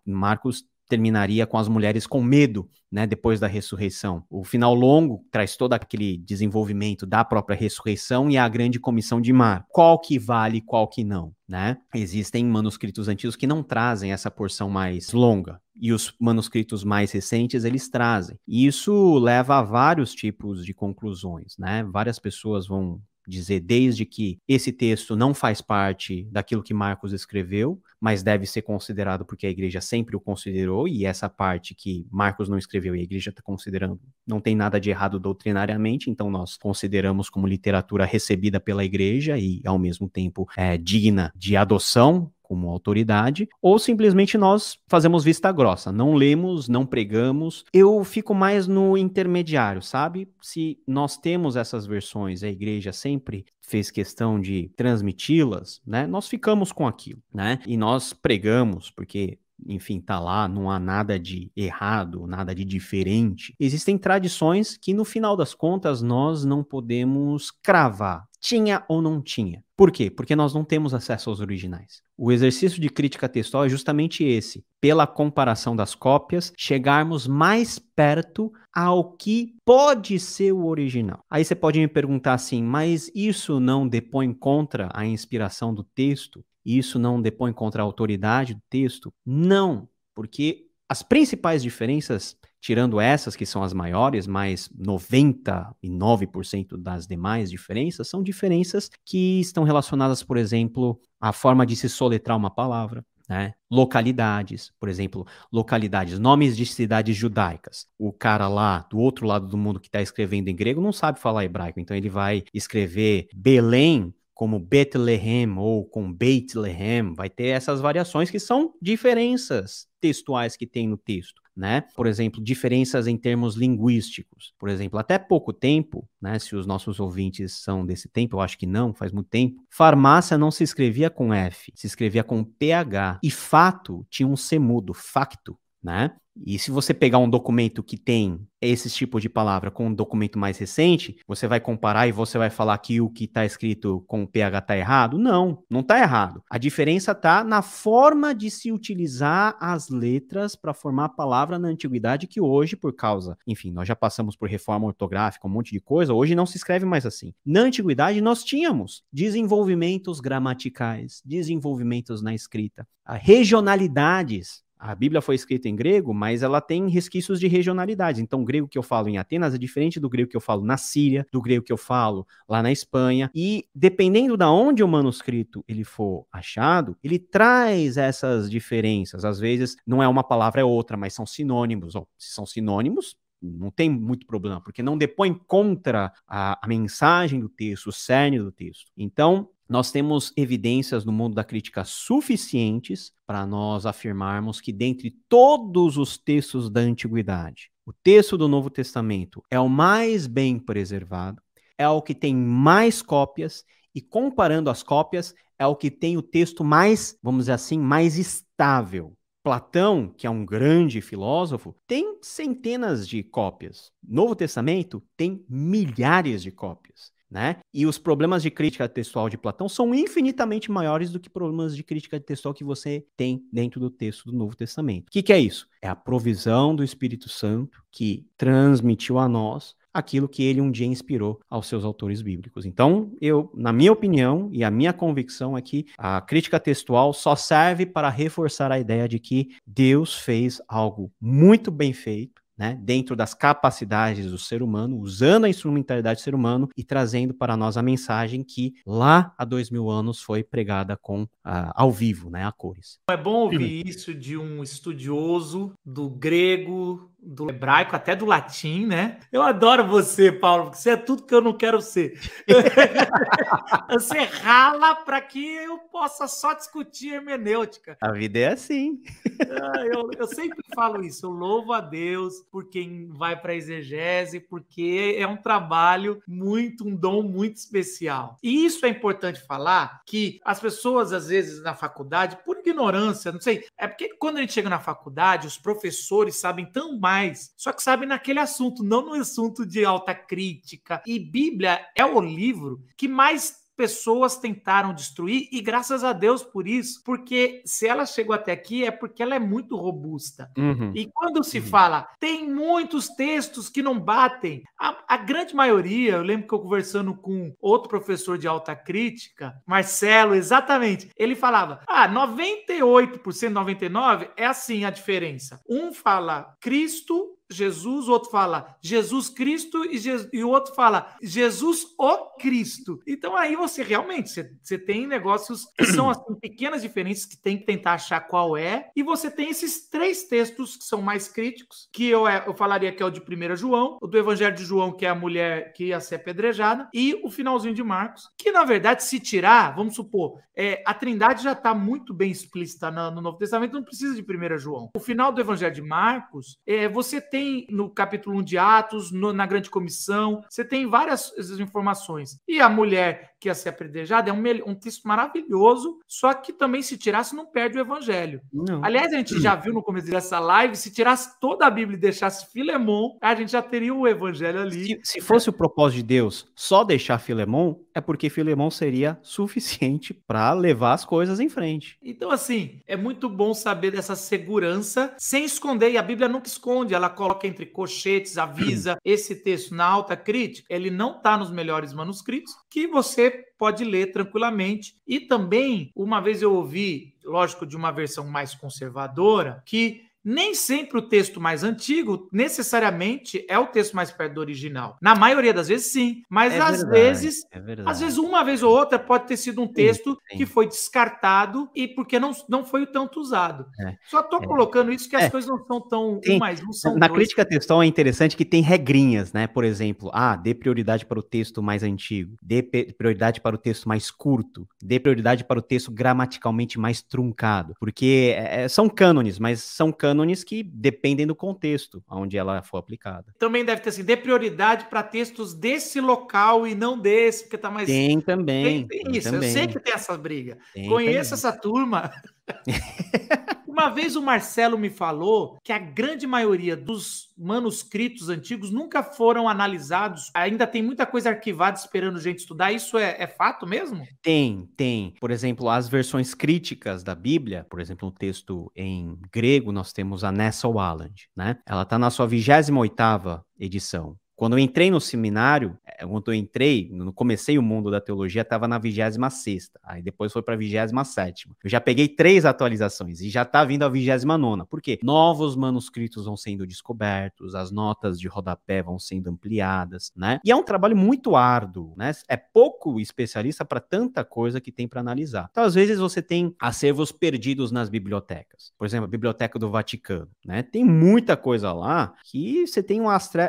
Marcos terminaria com as mulheres com medo, né, depois da ressurreição. O final longo traz todo aquele desenvolvimento da própria ressurreição e a grande comissão de mar. Qual que vale, qual que não, né? Existem manuscritos antigos que não trazem essa porção mais longa. E os manuscritos mais recentes eles trazem. E isso leva a vários tipos de conclusões, né? Várias pessoas vão dizer desde que esse texto não faz parte daquilo que Marcos escreveu, mas deve ser considerado porque a igreja sempre o considerou, e essa parte que Marcos não escreveu e a igreja está considerando não tem nada de errado doutrinariamente, então nós consideramos como literatura recebida pela igreja e, ao mesmo tempo, é, digna de adoção como autoridade, ou simplesmente nós fazemos vista grossa, não lemos, não pregamos. Eu fico mais no intermediário, sabe? Se nós temos essas versões, a igreja sempre fez questão de transmiti-las, né? Nós ficamos com aquilo, né? E nós pregamos, porque enfim, tá lá, não há nada de errado, nada de diferente. Existem tradições que, no final das contas, nós não podemos cravar. Tinha ou não tinha. Por quê? Porque nós não temos acesso aos originais. O exercício de crítica textual é justamente esse. Pela comparação das cópias, chegarmos mais perto ao que pode ser o original. Aí você pode me perguntar assim, mas isso não depõe contra a inspiração do texto? isso não depõe contra a autoridade do texto? Não, porque as principais diferenças tirando essas que são as maiores, mas 99% das demais diferenças são diferenças que estão relacionadas, por exemplo, à forma de se soletrar uma palavra, né? Localidades, por exemplo, localidades, nomes de cidades judaicas. O cara lá do outro lado do mundo que está escrevendo em grego não sabe falar hebraico, então ele vai escrever Belém como Bethlehem ou com Bethlehem, vai ter essas variações que são diferenças textuais que tem no texto, né? Por exemplo, diferenças em termos linguísticos. Por exemplo, até pouco tempo, né, se os nossos ouvintes são desse tempo, eu acho que não, faz muito tempo, farmácia não se escrevia com F, se escrevia com PH. E fato tinha um C mudo, facto, né? E se você pegar um documento que tem esse tipo de palavra com um documento mais recente, você vai comparar e você vai falar que o que está escrito com PH está errado? Não, não está errado. A diferença está na forma de se utilizar as letras para formar a palavra na antiguidade, que hoje, por causa, enfim, nós já passamos por reforma ortográfica, um monte de coisa, hoje não se escreve mais assim. Na antiguidade, nós tínhamos desenvolvimentos gramaticais, desenvolvimentos na escrita, regionalidades a Bíblia foi escrita em grego, mas ela tem resquícios de regionalidade. Então, o grego que eu falo em Atenas é diferente do grego que eu falo na Síria, do grego que eu falo lá na Espanha. E dependendo da onde o manuscrito ele for achado, ele traz essas diferenças. Às vezes não é uma palavra é outra, mas são sinônimos. Oh, se são sinônimos, não tem muito problema, porque não depõe contra a, a mensagem do texto, o cerne do texto. Então, nós temos evidências no mundo da crítica suficientes para nós afirmarmos que, dentre todos os textos da antiguidade, o texto do Novo Testamento é o mais bem preservado, é o que tem mais cópias, e comparando as cópias, é o que tem o texto mais, vamos dizer assim, mais estável. Platão, que é um grande filósofo, tem centenas de cópias. Novo Testamento tem milhares de cópias né? E os problemas de crítica textual de Platão são infinitamente maiores do que problemas de crítica textual que você tem dentro do texto do Novo Testamento. O que, que é isso? É a provisão do Espírito Santo que transmitiu a nós aquilo que ele um dia inspirou aos seus autores bíblicos. Então, eu, na minha opinião e a minha convicção é que a crítica textual só serve para reforçar a ideia de que Deus fez algo muito bem feito né, dentro das capacidades do ser humano, usando a instrumentalidade do ser humano e trazendo para nós a mensagem que lá há dois mil anos foi pregada com uh, ao vivo, né, a cores. É bom ouvir isso de um estudioso do grego, do hebraico, até do latim, né? Eu adoro você, Paulo, porque você é tudo que eu não quero ser. [laughs] você rala para que eu possa só discutir hermenêutica. A vida é assim. Ah, eu, eu, sempre falo isso. Eu louvo a Deus por quem vai para a exegese, porque é um trabalho muito, um dom muito especial. E isso é importante falar que as pessoas, às vezes, na faculdade, por ignorância, não sei, é porque quando a gente chega na faculdade, os professores sabem tão mais, só que sabem naquele assunto, não no assunto de alta crítica. E Bíblia é o livro que mais pessoas tentaram destruir e graças a Deus por isso, porque se ela chegou até aqui é porque ela é muito robusta. Uhum. E quando se uhum. fala, tem muitos textos que não batem, a, a, grande maioria, eu lembro que eu conversando com outro professor de alta crítica, Marcelo, exatamente, ele falava: ah, 98%, 99% é assim a diferença. Um fala Cristo Jesus, o outro fala Jesus Cristo e, Je e, o outro fala Jesus o Cristo. Então aí você realmente você, você tem negócios que são [clears throat] assim, pequenas diferenças que tem que tentar achar qual é. E você tem esses três textos que são mais críticos, que eu, é, eu falaria que é o de 1 João, o do Evangelho de João, que é a mulher que ia ser apedrejada, e o finalzinho de Marcos, que na verdade, se tirar, vamos supor, é, a Trindade já está muito bem explícita no, no, Novo Testamento, não precisa de 1 João. O final do Evangelho de Marcos, é, você tem tem no capítulo 1 de Atos, no, na grande comissão, você tem várias informações. E a mulher que ia ser apredejada é um, um texto maravilhoso, só que também se tirasse não perde o evangelho. Não. Aliás, a gente já viu no começo dessa live, se tirasse toda a Bíblia e deixasse Filemon, a gente já teria o evangelho ali. Se, se fosse o propósito de Deus só deixar Filemon, é porque Filemon seria suficiente para levar as coisas em frente. Então, assim, é muito bom saber dessa segurança sem esconder, e a Bíblia nunca esconde, ela coloca entre cochetes, avisa [clears throat] esse texto na alta crítica, ele não está nos melhores manuscritos, que você pode ler tranquilamente. E também, uma vez eu ouvi, lógico, de uma versão mais conservadora, que nem sempre o texto mais antigo necessariamente é o texto mais perto do original. Na maioria das vezes, sim. Mas É às verdade, vezes, é às vezes, uma vez ou outra pode ter sido um texto sim. que foi descartado e porque não, não foi o tanto usado. É, Só tô é. colocando isso que as É. coisas não são tão um mais um são Na dois. crítica textual é interessante que tem regrinhas, né? Por exemplo, ah, dê prioridade para o texto mais antigo, dê prioridade para o texto mais curto, dê prioridade para o texto gramaticalmente mais truncado, porque é, são cânones, mas são cânones que dependem do contexto onde ela for aplicada. Também deve ter assim, dê prioridade para textos desse local e não desse, porque tá mais. Tem também. Tem- tem tem isso, também, eu sei que tem essa briga. tem Conheço também. essa turma. [laughs] Uma vez o Marcelo me falou que a grande maioria dos manuscritos antigos nunca foram analisados, ainda tem muita coisa arquivada esperando gente estudar. Isso é, é fato mesmo? Tem, tem. Por exemplo, as versões críticas da Bíblia, por exemplo, um texto em grego, nós temos a Nessa Walland, né? Ela está na sua 28ª edição. Quando eu entrei no seminário, eh, quando eu entrei, no comecei o mundo da teologia, estava na 26ª, aí depois foi para a 27ª. Eu já peguei três atualizações e já está vindo a 29ª. Por quê? Novos manuscritos vão sendo descobertos, as notas de rodapé vão sendo ampliadas, né? E é um trabalho muito árduo, né? É pouco especialista para tanta coisa que tem para analisar. Então, às vezes você tem acervos perdidos nas bibliotecas. Por exemplo, a Biblioteca do Vaticano, né? Tem muita coisa lá que você tem um,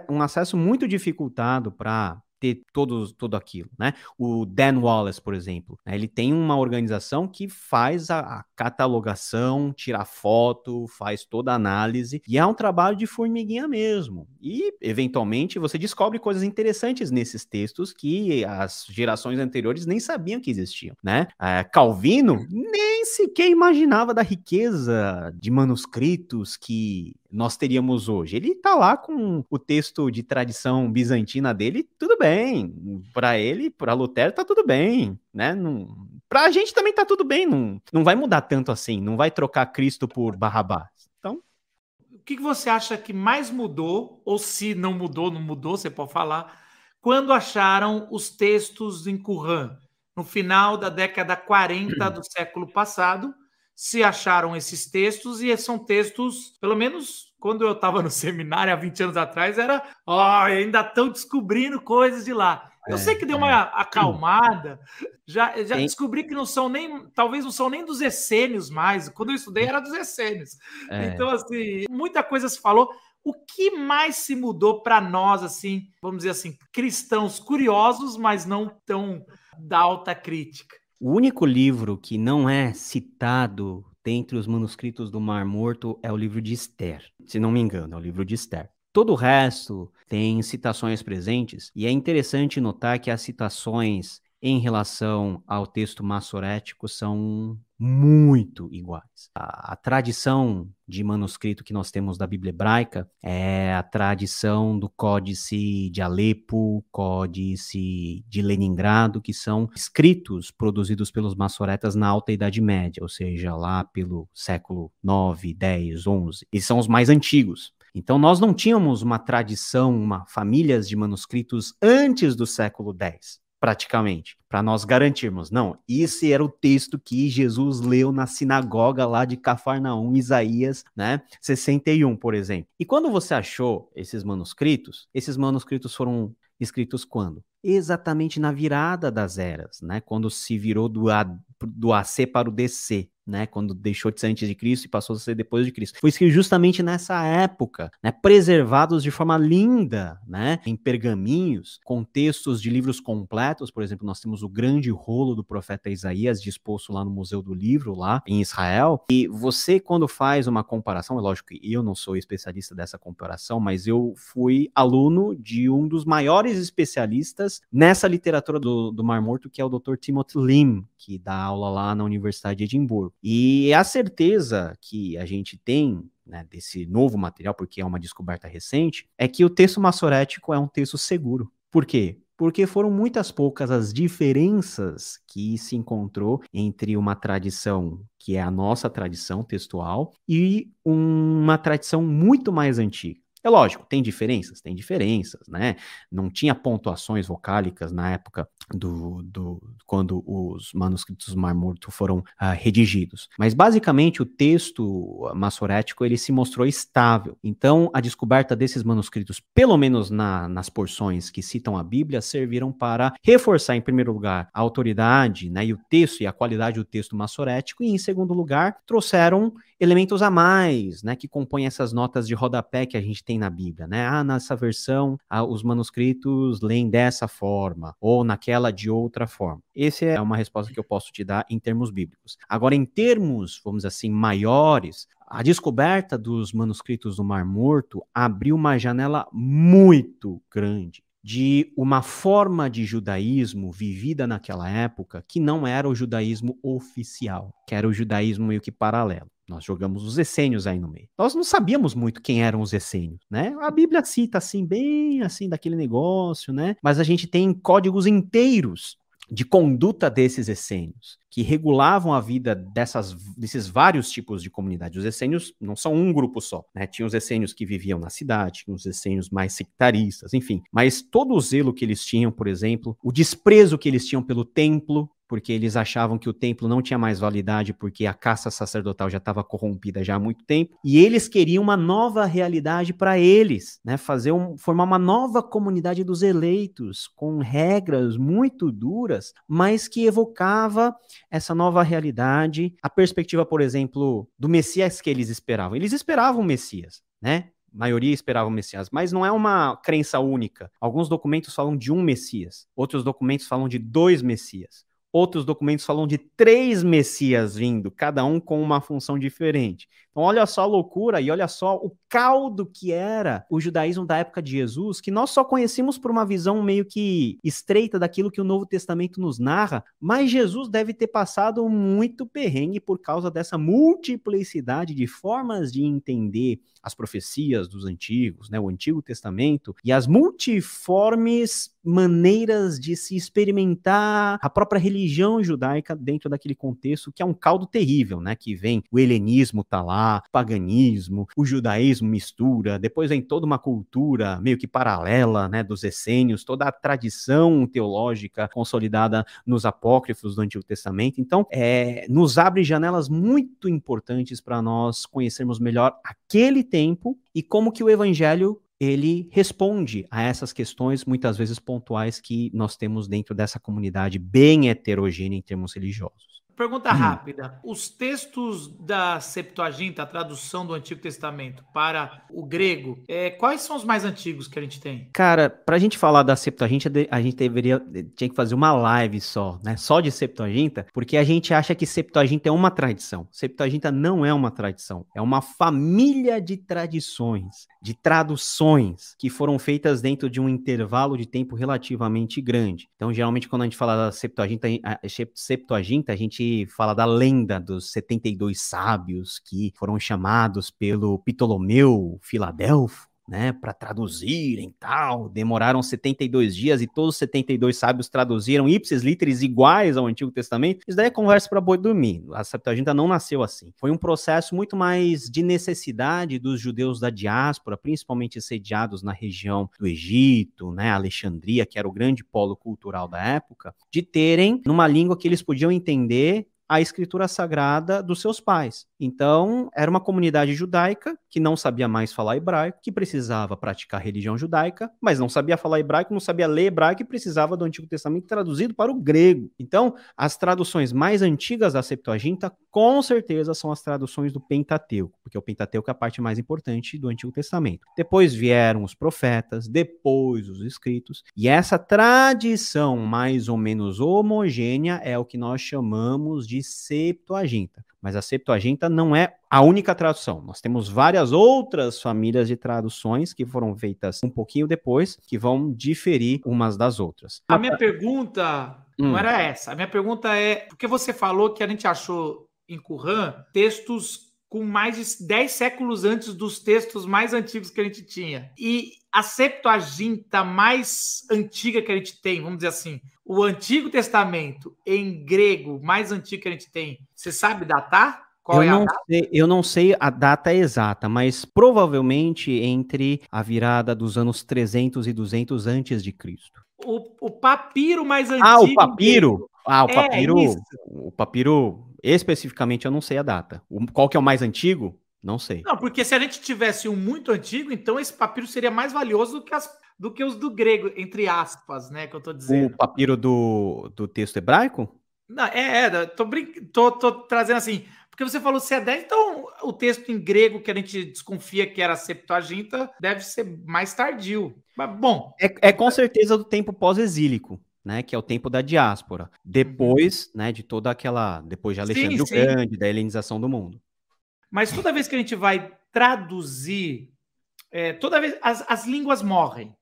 um acesso muito dificultado para ter todos, tudo aquilo, né? O Dan Wallace, por exemplo, né? ele tem uma organização que faz a, a catalogação, tira foto, faz toda a análise, e é um trabalho de formiguinha mesmo. E, eventualmente, você descobre coisas interessantes nesses textos que as gerações anteriores nem sabiam que existiam, né? Ah, Calvino nem sequer imaginava da riqueza de manuscritos que nós teríamos hoje. Ele tá lá com o texto de tradição bizantina dele, tudo bem. Para ele, para Lutero, tá tudo bem, né? Não, pra gente também tá tudo bem, não, não vai mudar tanto assim, não vai trocar Cristo por Barrabás. Então, O que que você acha que mais mudou, ou se não mudou, não mudou, você pode falar, quando acharam os textos em Qumran, no final da década 40 do século passado, se acharam esses textos, e são textos, pelo menos quando eu estava no [laughs] seminário há 20 anos atrás, era, ó, ainda estão descobrindo coisas de lá. Eu É, sei que deu uma acalmada, já, já Tem- descobri que não são nem, talvez não são nem dos essênios mais, quando eu estudei era dos essênios. é, Então, assim, muita coisa se falou. O que mais se mudou para nós, assim, vamos dizer assim, cristãos curiosos, mas não tão da alta crítica? o único livro que não é citado dentre os manuscritos do Mar Morto é o livro de Esther. Se não me engano, é o livro de Esther. Todo o resto tem citações presentes, e é interessante notar que as citações em relação ao texto massorético são muito iguais. A, a tradição de manuscrito que nós temos da Bíblia hebraica é a tradição do Códice de Alepo, Códice de Leningrado, que são escritos produzidos pelos massoretas na Alta Idade Média, ou seja, lá pelo século 9, 10, 11. E são os mais antigos. Então, nós não tínhamos uma tradição, uma famílias de manuscritos antes do século X, praticamente, para nós garantirmos. Não, esse era o texto que Jesus leu na sinagoga lá de Cafarnaum, Isaías, né, 61, por exemplo. E quando você achou esses manuscritos, esses manuscritos foram escritos quando? Exatamente na virada das eras, né? Quando se virou do, A, do AC para o DC, né? Quando deixou de ser antes de Cristo e passou a ser depois de Cristo. Foi escrito justamente nessa época, né? Preservados de forma linda, né? Em pergaminhos, com textos de livros completos. Por exemplo, nós temos o grande rolo do profeta Isaías disposto lá no Museu do Livro, lá em Israel. E você, quando faz uma comparação, é lógico que eu não sou especialista dessa comparação, mas eu fui aluno de um dos maiores especialistas nessa literatura do, do Mar Morto, que é o Dr. Timothy Lim, que dá aula lá na Universidade de Edimburgo. E a certeza que a gente tem né, desse novo material, porque é uma descoberta recente, é que o texto massorético é um texto seguro. Por quê? Porque foram muitas poucas as diferenças que se encontrou entre uma tradição que é a nossa tradição textual e uma tradição muito mais antiga. É lógico, tem diferenças, tem diferenças, né? Não tinha pontuações vocálicas na época do, do quando os manuscritos Mar Morto foram uh, redigidos. Mas basicamente o texto massorético ele se mostrou estável. Então a descoberta desses manuscritos, pelo menos na, nas porções que citam a Bíblia, serviram para reforçar em primeiro lugar a autoridade, né, e o texto e a qualidade do texto massorético, e em segundo lugar trouxeram elementos a mais, né, que compõem essas notas de rodapé que a gente tem na Bíblia, né? Ah, nessa versão, ah, os manuscritos leem dessa forma, ou naquela de outra forma. Essa é uma resposta que eu posso te dar em termos bíblicos. Agora, em termos, vamos dizer assim, maiores, a descoberta dos manuscritos do Mar Morto abriu uma janela muito grande de uma forma de judaísmo vivida naquela época que não era o judaísmo oficial, que era o judaísmo meio que paralelo. Nós jogamos os essênios aí no meio. Nós não sabíamos muito quem eram os essênios, né? A Bíblia cita assim, bem assim, daquele negócio, né? Mas a gente tem códigos inteiros de conduta desses essênios, que regulavam a vida dessas, desses vários tipos de comunidade. Os essênios não são um grupo só, né? Tinha os essênios que viviam na cidade, tinha os essênios mais sectaristas, enfim. Mas todo o zelo que eles tinham, por exemplo, o desprezo que eles tinham pelo templo, porque eles achavam que o templo não tinha mais validade porque a caça sacerdotal já estava corrompida já há muito tempo, e eles queriam uma nova realidade para eles, né? Fazer um, formar uma nova comunidade dos eleitos com regras muito duras, mas que evocava essa nova realidade, a perspectiva, por exemplo, do Messias que eles esperavam. Eles esperavam o Messias, né? A maioria esperava o Messias, mas não é uma crença única. Alguns documentos falam de um Messias, outros documentos falam de dois Messias. Outros documentos falam de três Messias vindo, cada um com uma função diferente. Então, olha só a loucura e olha só o caldo que era o judaísmo da época de Jesus, que nós só conhecemos por uma visão meio que estreita daquilo que o Novo Testamento nos narra, mas Jesus deve ter passado muito perrengue por causa dessa multiplicidade de formas de entender as profecias dos antigos, né, o Antigo Testamento, e as multiformes maneiras de se experimentar a própria religião judaica dentro daquele contexto, que é um caldo terrível, né, que vem o helenismo tá lá, o paganismo, o judaísmo mistura, depois vem toda uma cultura meio que paralela, né, dos essênios, toda a tradição teológica consolidada nos apócrifos do Antigo Testamento. Então, é, nos abre janelas muito importantes para nós conhecermos melhor aquele tempo e como que o evangelho ele responde a essas questões muitas vezes pontuais que nós temos dentro dessa comunidade bem heterogênea em termos religiosos. Pergunta hum. rápida: os textos da Septuaginta, a tradução do Antigo Testamento para o grego, é, quais são os mais antigos que a gente tem? Cara, para a gente falar da Septuaginta, a gente deveria tinha que fazer uma live só, né? Só de Septuaginta, porque a gente acha que Septuaginta é uma tradição. Septuaginta não é uma tradição, é uma família de tradições, de traduções que foram feitas dentro de um intervalo de tempo relativamente grande. Então, geralmente quando a gente fala da Septuaginta, a Septuaginta, a gente fala da lenda dos 72 sábios que foram chamados pelo Ptolomeu Filadelfo né, para traduzirem tal. Demoraram 72 dias e todos os 72 sábios traduziram ipsis literis iguais ao Antigo Testamento. Isso daí é conversa para boi dormir. A Septuaginta não nasceu assim. Foi um processo muito mais de necessidade dos judeus da diáspora, principalmente sediados na região do Egito, né, Alexandria, que era o grande polo cultural da época, de terem numa língua que eles podiam entender a escritura sagrada dos seus pais. Então, era uma comunidade judaica que não sabia mais falar hebraico, que precisava praticar religião judaica, mas não sabia falar hebraico, não sabia ler hebraico e precisava do Antigo Testamento traduzido para o grego. Então, as traduções mais antigas da Septuaginta, com certeza, são as traduções do Pentateuco, porque o Pentateuco é a parte mais importante do Antigo Testamento. Depois vieram os profetas, depois os escritos, e essa tradição mais ou menos homogênea é o que nós chamamos de Septuaginta. Mas a Septuaginta não é a única tradução. Nós temos várias outras famílias de traduções que foram feitas um pouquinho depois, que vão diferir umas das outras. A minha pergunta hum. não era essa. A minha pergunta é: porque você falou que a gente achou em Qumran textos com mais de 10 séculos antes dos textos mais antigos que a gente tinha. E a Septuaginta mais antiga que a gente tem, vamos dizer assim, o Antigo Testamento em grego mais antigo que a gente tem, você sabe datar? Qual eu, é não sei, eu não sei a data exata, mas provavelmente entre a virada dos anos 300 e 200 antes de Cristo. O, o papiro mais antigo. Ah, o papiro? Ah, o É, papiro, isso. o papiro especificamente eu não sei a data. O- qual que é o mais antigo? Não sei. Não, porque se a gente tivesse um muito antigo, então esse papiro seria mais valioso do que, as, do que os do grego, entre aspas, né? Que eu tô O dizendo. papiro do, do texto hebraico? Não, é, é, tô, brin... tô, tô trazendo assim, porque você falou se é 10, então o texto em grego que a gente desconfia que era Septuaginta deve ser mais tardio. Mas, bom, É, é com certeza do tempo pós-exílico, né? Que é o tempo da diáspora. Depois, né, de toda aquela. Depois de Alexandre Sim, o sim. Grande, da helenização do mundo. mas toda vez que a gente vai traduzir, é, toda vez as, as línguas morrem.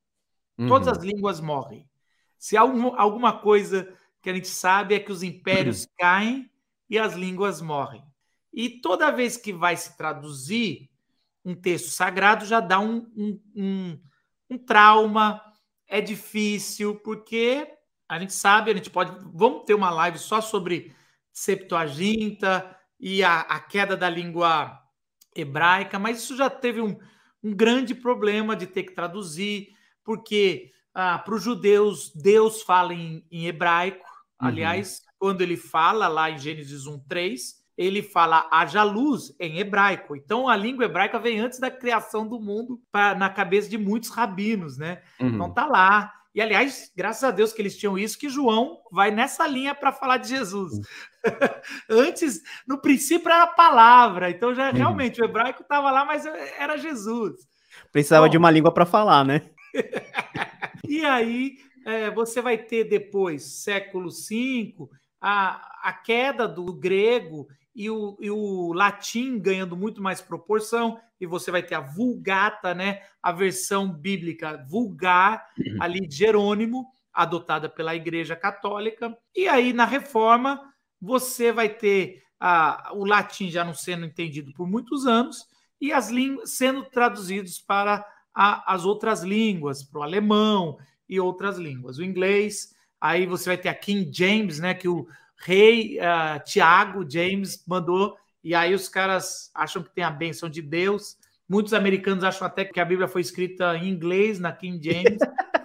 Todas Uhum. as línguas morrem. Se há algum- alguma coisa que a gente sabe é que os impérios caem e as línguas morrem. E toda vez que vai se traduzir um texto sagrado, já dá um, um, um- um trauma, é difícil, porque a gente sabe, a gente pode. Vamos ter uma live só sobre Septuaginta e a, a queda da língua hebraica, mas isso já teve um, um grande problema de ter que traduzir, porque para os judeus, Deus fala em, em hebraico. Uhum. Aliás, quando ele fala lá em Gênesis 1, 3, ele fala haja luz em hebraico. Então a língua hebraica vem antes da criação do mundo pra, na cabeça de muitos rabinos, né? Uhum. Então tá lá. E aliás, graças a Deus que eles tinham isso, que João vai nessa linha para falar de Jesus. [laughs] Antes, no princípio era a palavra, então já Uhum. realmente o hebraico estava lá, mas era Jesus. Precisava Bom. de uma língua para falar, né? [laughs] E aí é, você vai ter depois, século V, a, a queda do grego e o, e o latim ganhando muito mais proporção, e você vai ter a vulgata, né? A versão bíblica vulgar ali de Jerônimo, adotada pela Igreja Católica. E aí, na reforma, você vai ter a, o latim já não sendo entendido por muitos anos, e as línguas sendo traduzidos para a- as outras línguas, para o alemão e outras línguas. O inglês, aí você vai ter a King James, né? Que o rei ah, Tiago James mandou, e aí os caras acham que tem a benção de Deus. Muitos americanos acham até que a Bíblia foi escrita em inglês na King James. [laughs]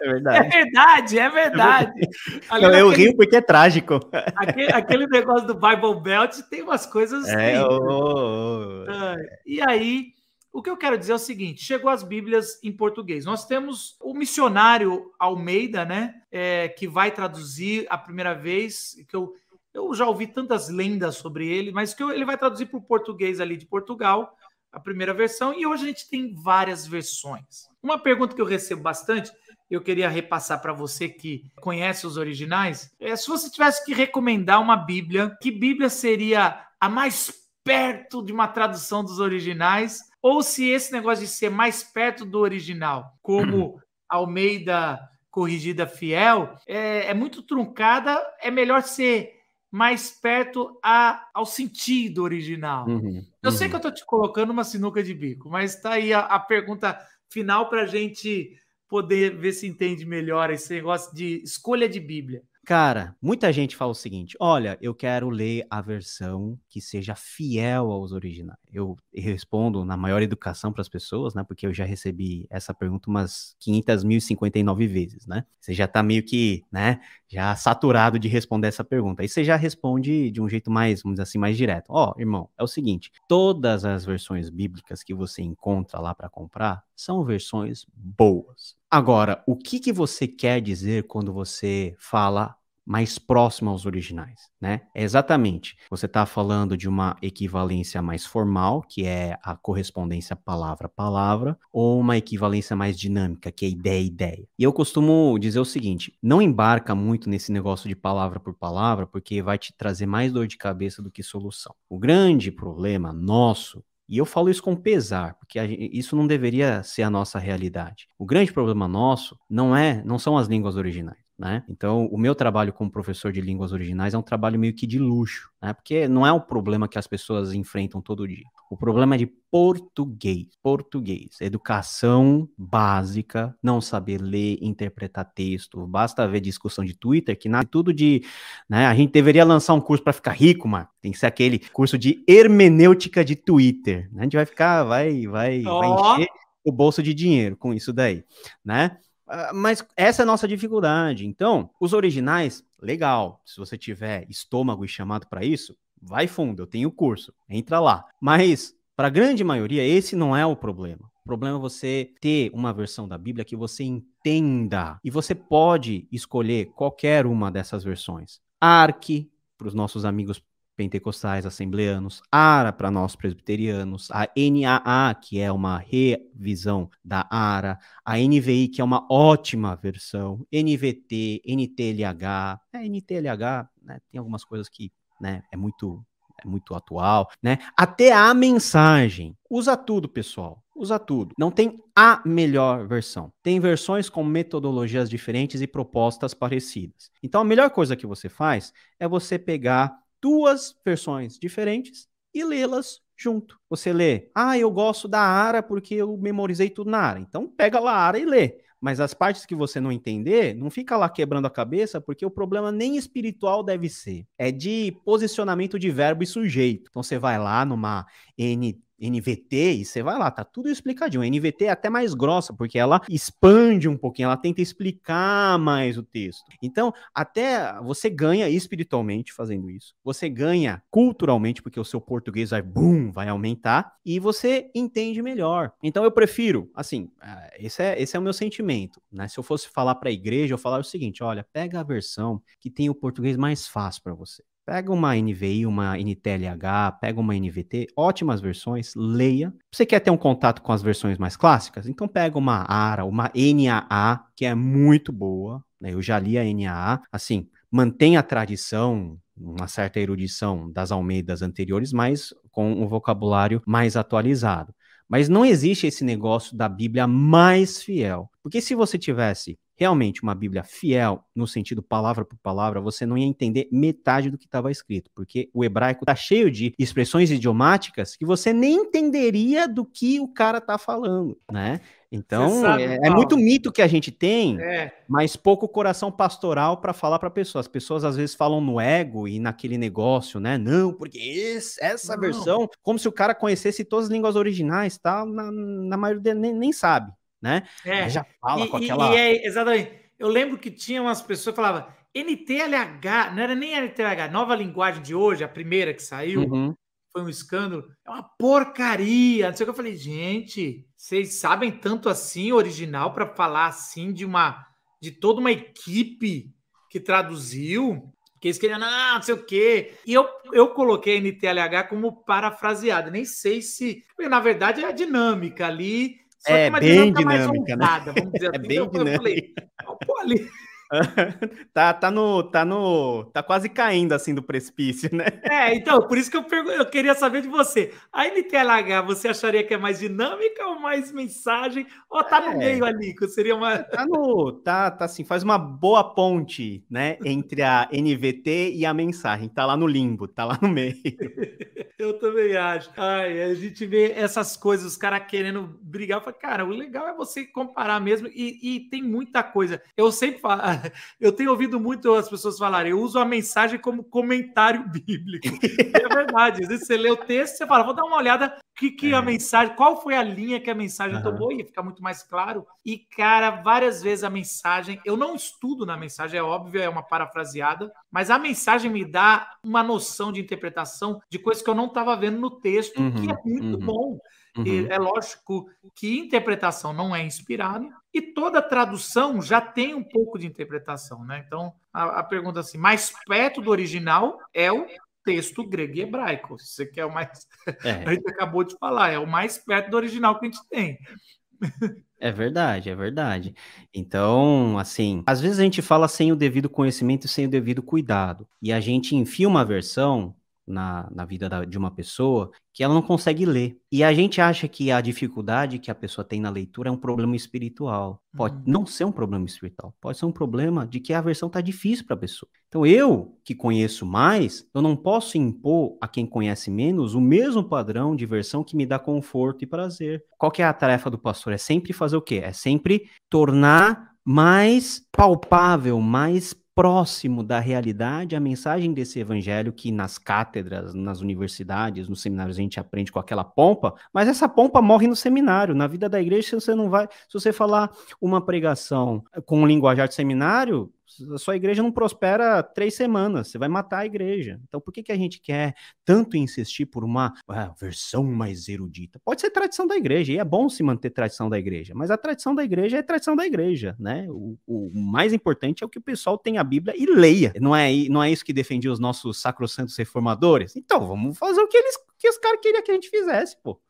É É verdade. verdade, é verdade. [laughs] Ali eu, eu naquele- rio porque é trágico. [laughs] aquele, aquele negócio do Bible Belt tem umas coisas. É, ô, ô. Ah, E aí, o que eu quero dizer é o seguinte: chegou as Bíblias em português. Nós temos o missionário Almeida, né? é, que vai traduzir a primeira vez, que eu, eu já ouvi tantas lendas sobre ele, mas que eu- ele vai traduzir para o português ali de Portugal, a primeira versão, e hoje a gente tem várias versões. Uma pergunta que eu recebo bastante. Eu queria repassar para você que conhece os originais. É, se você tivesse que recomendar uma Bíblia, que Bíblia seria a mais perto de uma tradução dos originais, ou se esse negócio de ser mais perto do original, como Almeida Corrigida Fiel, é, é muito truncada, é melhor ser mais perto a- ao sentido original. Uhum, Eu sei uhum. que eu tô te colocando uma sinuca de bico, mas tá aí a, a pergunta final para a gente poder ver se entende melhor esse negócio de escolha de Bíblia. Cara, muita gente fala o seguinte: olha, eu quero ler a versão que seja fiel aos originais. Eu respondo na maior educação para as pessoas, né? Porque eu já recebi essa pergunta umas 500.059 vezes, né? Você já tá meio que, né? Já saturado de responder essa pergunta. Aí você já responde de um jeito mais, vamos dizer assim, mais direto. Ó, irmão, é o seguinte: todas as versões bíblicas que você encontra lá para comprar são versões boas. Agora, o que, que você quer dizer quando você fala mais próximo aos originais, né? É exatamente. Você está falando de uma equivalência mais formal, que é a correspondência palavra a palavra, ou uma equivalência mais dinâmica, que é ideia ideia. E eu costumo dizer o seguinte: não embarca muito nesse negócio de palavra por palavra, porque vai te trazer mais dor de cabeça do que solução. O grande problema nosso e eu falo isso com pesar, porque isso não deveria ser a nossa realidade. O grande problema nosso não é, não são as línguas originais. Né? Então, o meu trabalho como professor de línguas originais é um trabalho meio que de luxo, né? Porque não é um problema que as pessoas enfrentam todo dia. O problema é de português, português, educação básica, não saber ler, interpretar texto, basta ver discussão de Twitter que nada tudo de, né? A gente deveria lançar um curso para ficar rico, mano. Tem que ser aquele curso de hermenêutica de Twitter. Né? A gente vai ficar, vai, vai, oh. vai encher o bolso de dinheiro com isso daí, né? Ah, mas essa é a nossa dificuldade. Então, os originais, legal. Se você tiver estômago e chamado para isso, vai fundo, eu tenho curso, entra lá. Mas, para a grande maioria, esse não é o problema. O problema é você ter uma versão da Bíblia que você entenda. E você pode escolher qualquer uma dessas versões. Arque, para os nossos amigos pentecostais assembleanos, ARA para nós presbiterianos, a NAA, que é uma revisão da ARA, a NVI, que é uma ótima versão, NVT, NTLH, é, NTLH, né, tem algumas coisas que né, é muito é muito atual, né? Até a mensagem. Usa tudo, pessoal. Usa tudo. Não tem a melhor versão. Tem versões com metodologias diferentes e propostas parecidas. Então, a melhor coisa que você faz é você pegar duas versões diferentes e lê-las junto. Você lê, ah, eu gosto da Ara porque eu memorizei tudo na Ara. Então pega lá a Ara e lê. Mas as partes que você não entender, não fica lá quebrando a cabeça, porque o problema nem espiritual deve ser. É de posicionamento de verbo e sujeito. Então você vai lá numa N NVT, e você vai lá, tá tudo explicadinho. A NVT é até mais grossa, porque ela expande um pouquinho, ela tenta explicar mais o texto. Então, até você ganha espiritualmente fazendo isso. Você ganha culturalmente, porque o seu português vai, boom, vai aumentar, e você entende melhor. Então, eu prefiro, assim, ah, esse é, esse é o meu sentimento, né? Se eu fosse falar para a igreja, eu falar o seguinte: olha, pega a versão que tem o português mais fácil para você. Pega uma NVI, uma NTLH, pega uma NVT, ótimas versões, leia. Você quer ter um contato com as versões mais clássicas? Então pega uma ARA, uma NAA, que é muito boa. Né? Eu já li a NAA. Assim, mantém a tradição, uma certa erudição das Almeidas anteriores, mas com um vocabulário mais atualizado. Mas não existe esse negócio da Bíblia mais fiel. Porque se você tivesse realmente uma Bíblia fiel, no sentido palavra por palavra, você não ia entender metade do que estava escrito, porque o hebraico está cheio de expressões idiomáticas que você nem entenderia do que o cara está falando, né? Então, sabe, é, é, muito mito que a gente tem, é. mas pouco coração pastoral para falar para pessoas. As pessoas às vezes falam no ego e naquele negócio, né? Não, porque esse, essa não. versão, como se o cara conhecesse todas as línguas originais, tá? Na, na maioria nem, nem sabe né? É. já fala e, com aquela. E, é, exatamente. Eu lembro que tinha umas pessoas que falavam NTLH, não era nem NTLH, nova linguagem de hoje, a primeira que saiu, uhum. foi um escândalo, é uma porcaria. Não sei o que eu falei, gente, vocês sabem tanto assim original para falar assim de uma de toda uma equipe que traduziu, que eles queriam, ah, não sei o quê. E eu, eu coloquei NTLH como parafraseado. Nem sei se. Na verdade, é a dinâmica ali só é bem dinâmica, né? Vamos dizer é assim. bem dinâmica. Falei, pô, ali. [laughs] tá, tá no, tá no, tá quase caindo assim do precipício, né? É, então, por isso que eu, pergun- eu queria saber de você. A NTLH, você acharia que é mais dinâmica ou mais mensagem? Ou tá é, no meio ali, que seria uma... Tá no, tá, tá assim, faz uma boa ponte, né, entre a NVT e a mensagem, tá lá no limbo, tá lá no meio. [laughs] eu também acho. Ai, a gente vê essas coisas, os caras querendo brigar, eu falo, cara, o legal é você comparar mesmo, e, e tem muita coisa. Eu sempre falo, [laughs] eu tenho ouvido muito as pessoas falarem, eu uso a mensagem como comentário [laughs] bíblico. é verdade. Às vezes você lê o texto e você fala, vou dar uma olhada que, que é. a mensagem, qual foi a linha que a mensagem uhum. tomou, e fica muito mais claro. E, cara, várias vezes a mensagem, eu não estudo na mensagem, é óbvio, é uma parafraseada, mas a mensagem me dá uma noção de interpretação de coisas que eu não estava vendo no texto, uhum. que é muito uhum. bom. Uhum. é lógico que interpretação não é inspirada e toda tradução já tem um pouco de interpretação, né? Então a, a pergunta assim, mais perto do original é o texto grego e hebraico. Se você quer o mais, [laughs] é. a gente acabou de falar, é o mais perto do original que a gente tem. É verdade, é verdade. Então, assim, às vezes a gente fala sem o devido conhecimento e sem o devido cuidado. E a gente enfia uma versão na, na vida da, de uma pessoa que ela não consegue ler. E a gente acha que a dificuldade que a pessoa tem na leitura é um problema espiritual. Pode uhum. não ser um problema espiritual, pode ser um problema de que a versão está difícil para a pessoa. Então eu, que conheço mais, eu não posso impor a quem conhece menos o mesmo padrão de versão que me dá conforto e prazer. Qual que é a tarefa do pastor? É sempre fazer o quê? É sempre tornar mais palpável, mais próximo da realidade a mensagem desse evangelho que nas cátedras, nas universidades, nos seminários a gente aprende com aquela pompa, mas essa pompa morre no seminário. Na vida da igreja, você não vai. Se você falar uma pregação com linguajar de seminário, a sua igreja não prospera três semanas, você vai matar a igreja. Então, por que, que a gente quer tanto insistir por uma ah, versão mais erudita? Pode ser tradição da igreja, e é bom se manter tradição da igreja, mas a tradição da igreja é tradição da igreja, né? O, o mais importante é o que o pessoal tenha a Bíblia e leia. Não é, não é isso que defendia os nossos sacrossantos reformadores? Então, vamos fazer o que eles que os caras queriam que a gente fizesse, pô.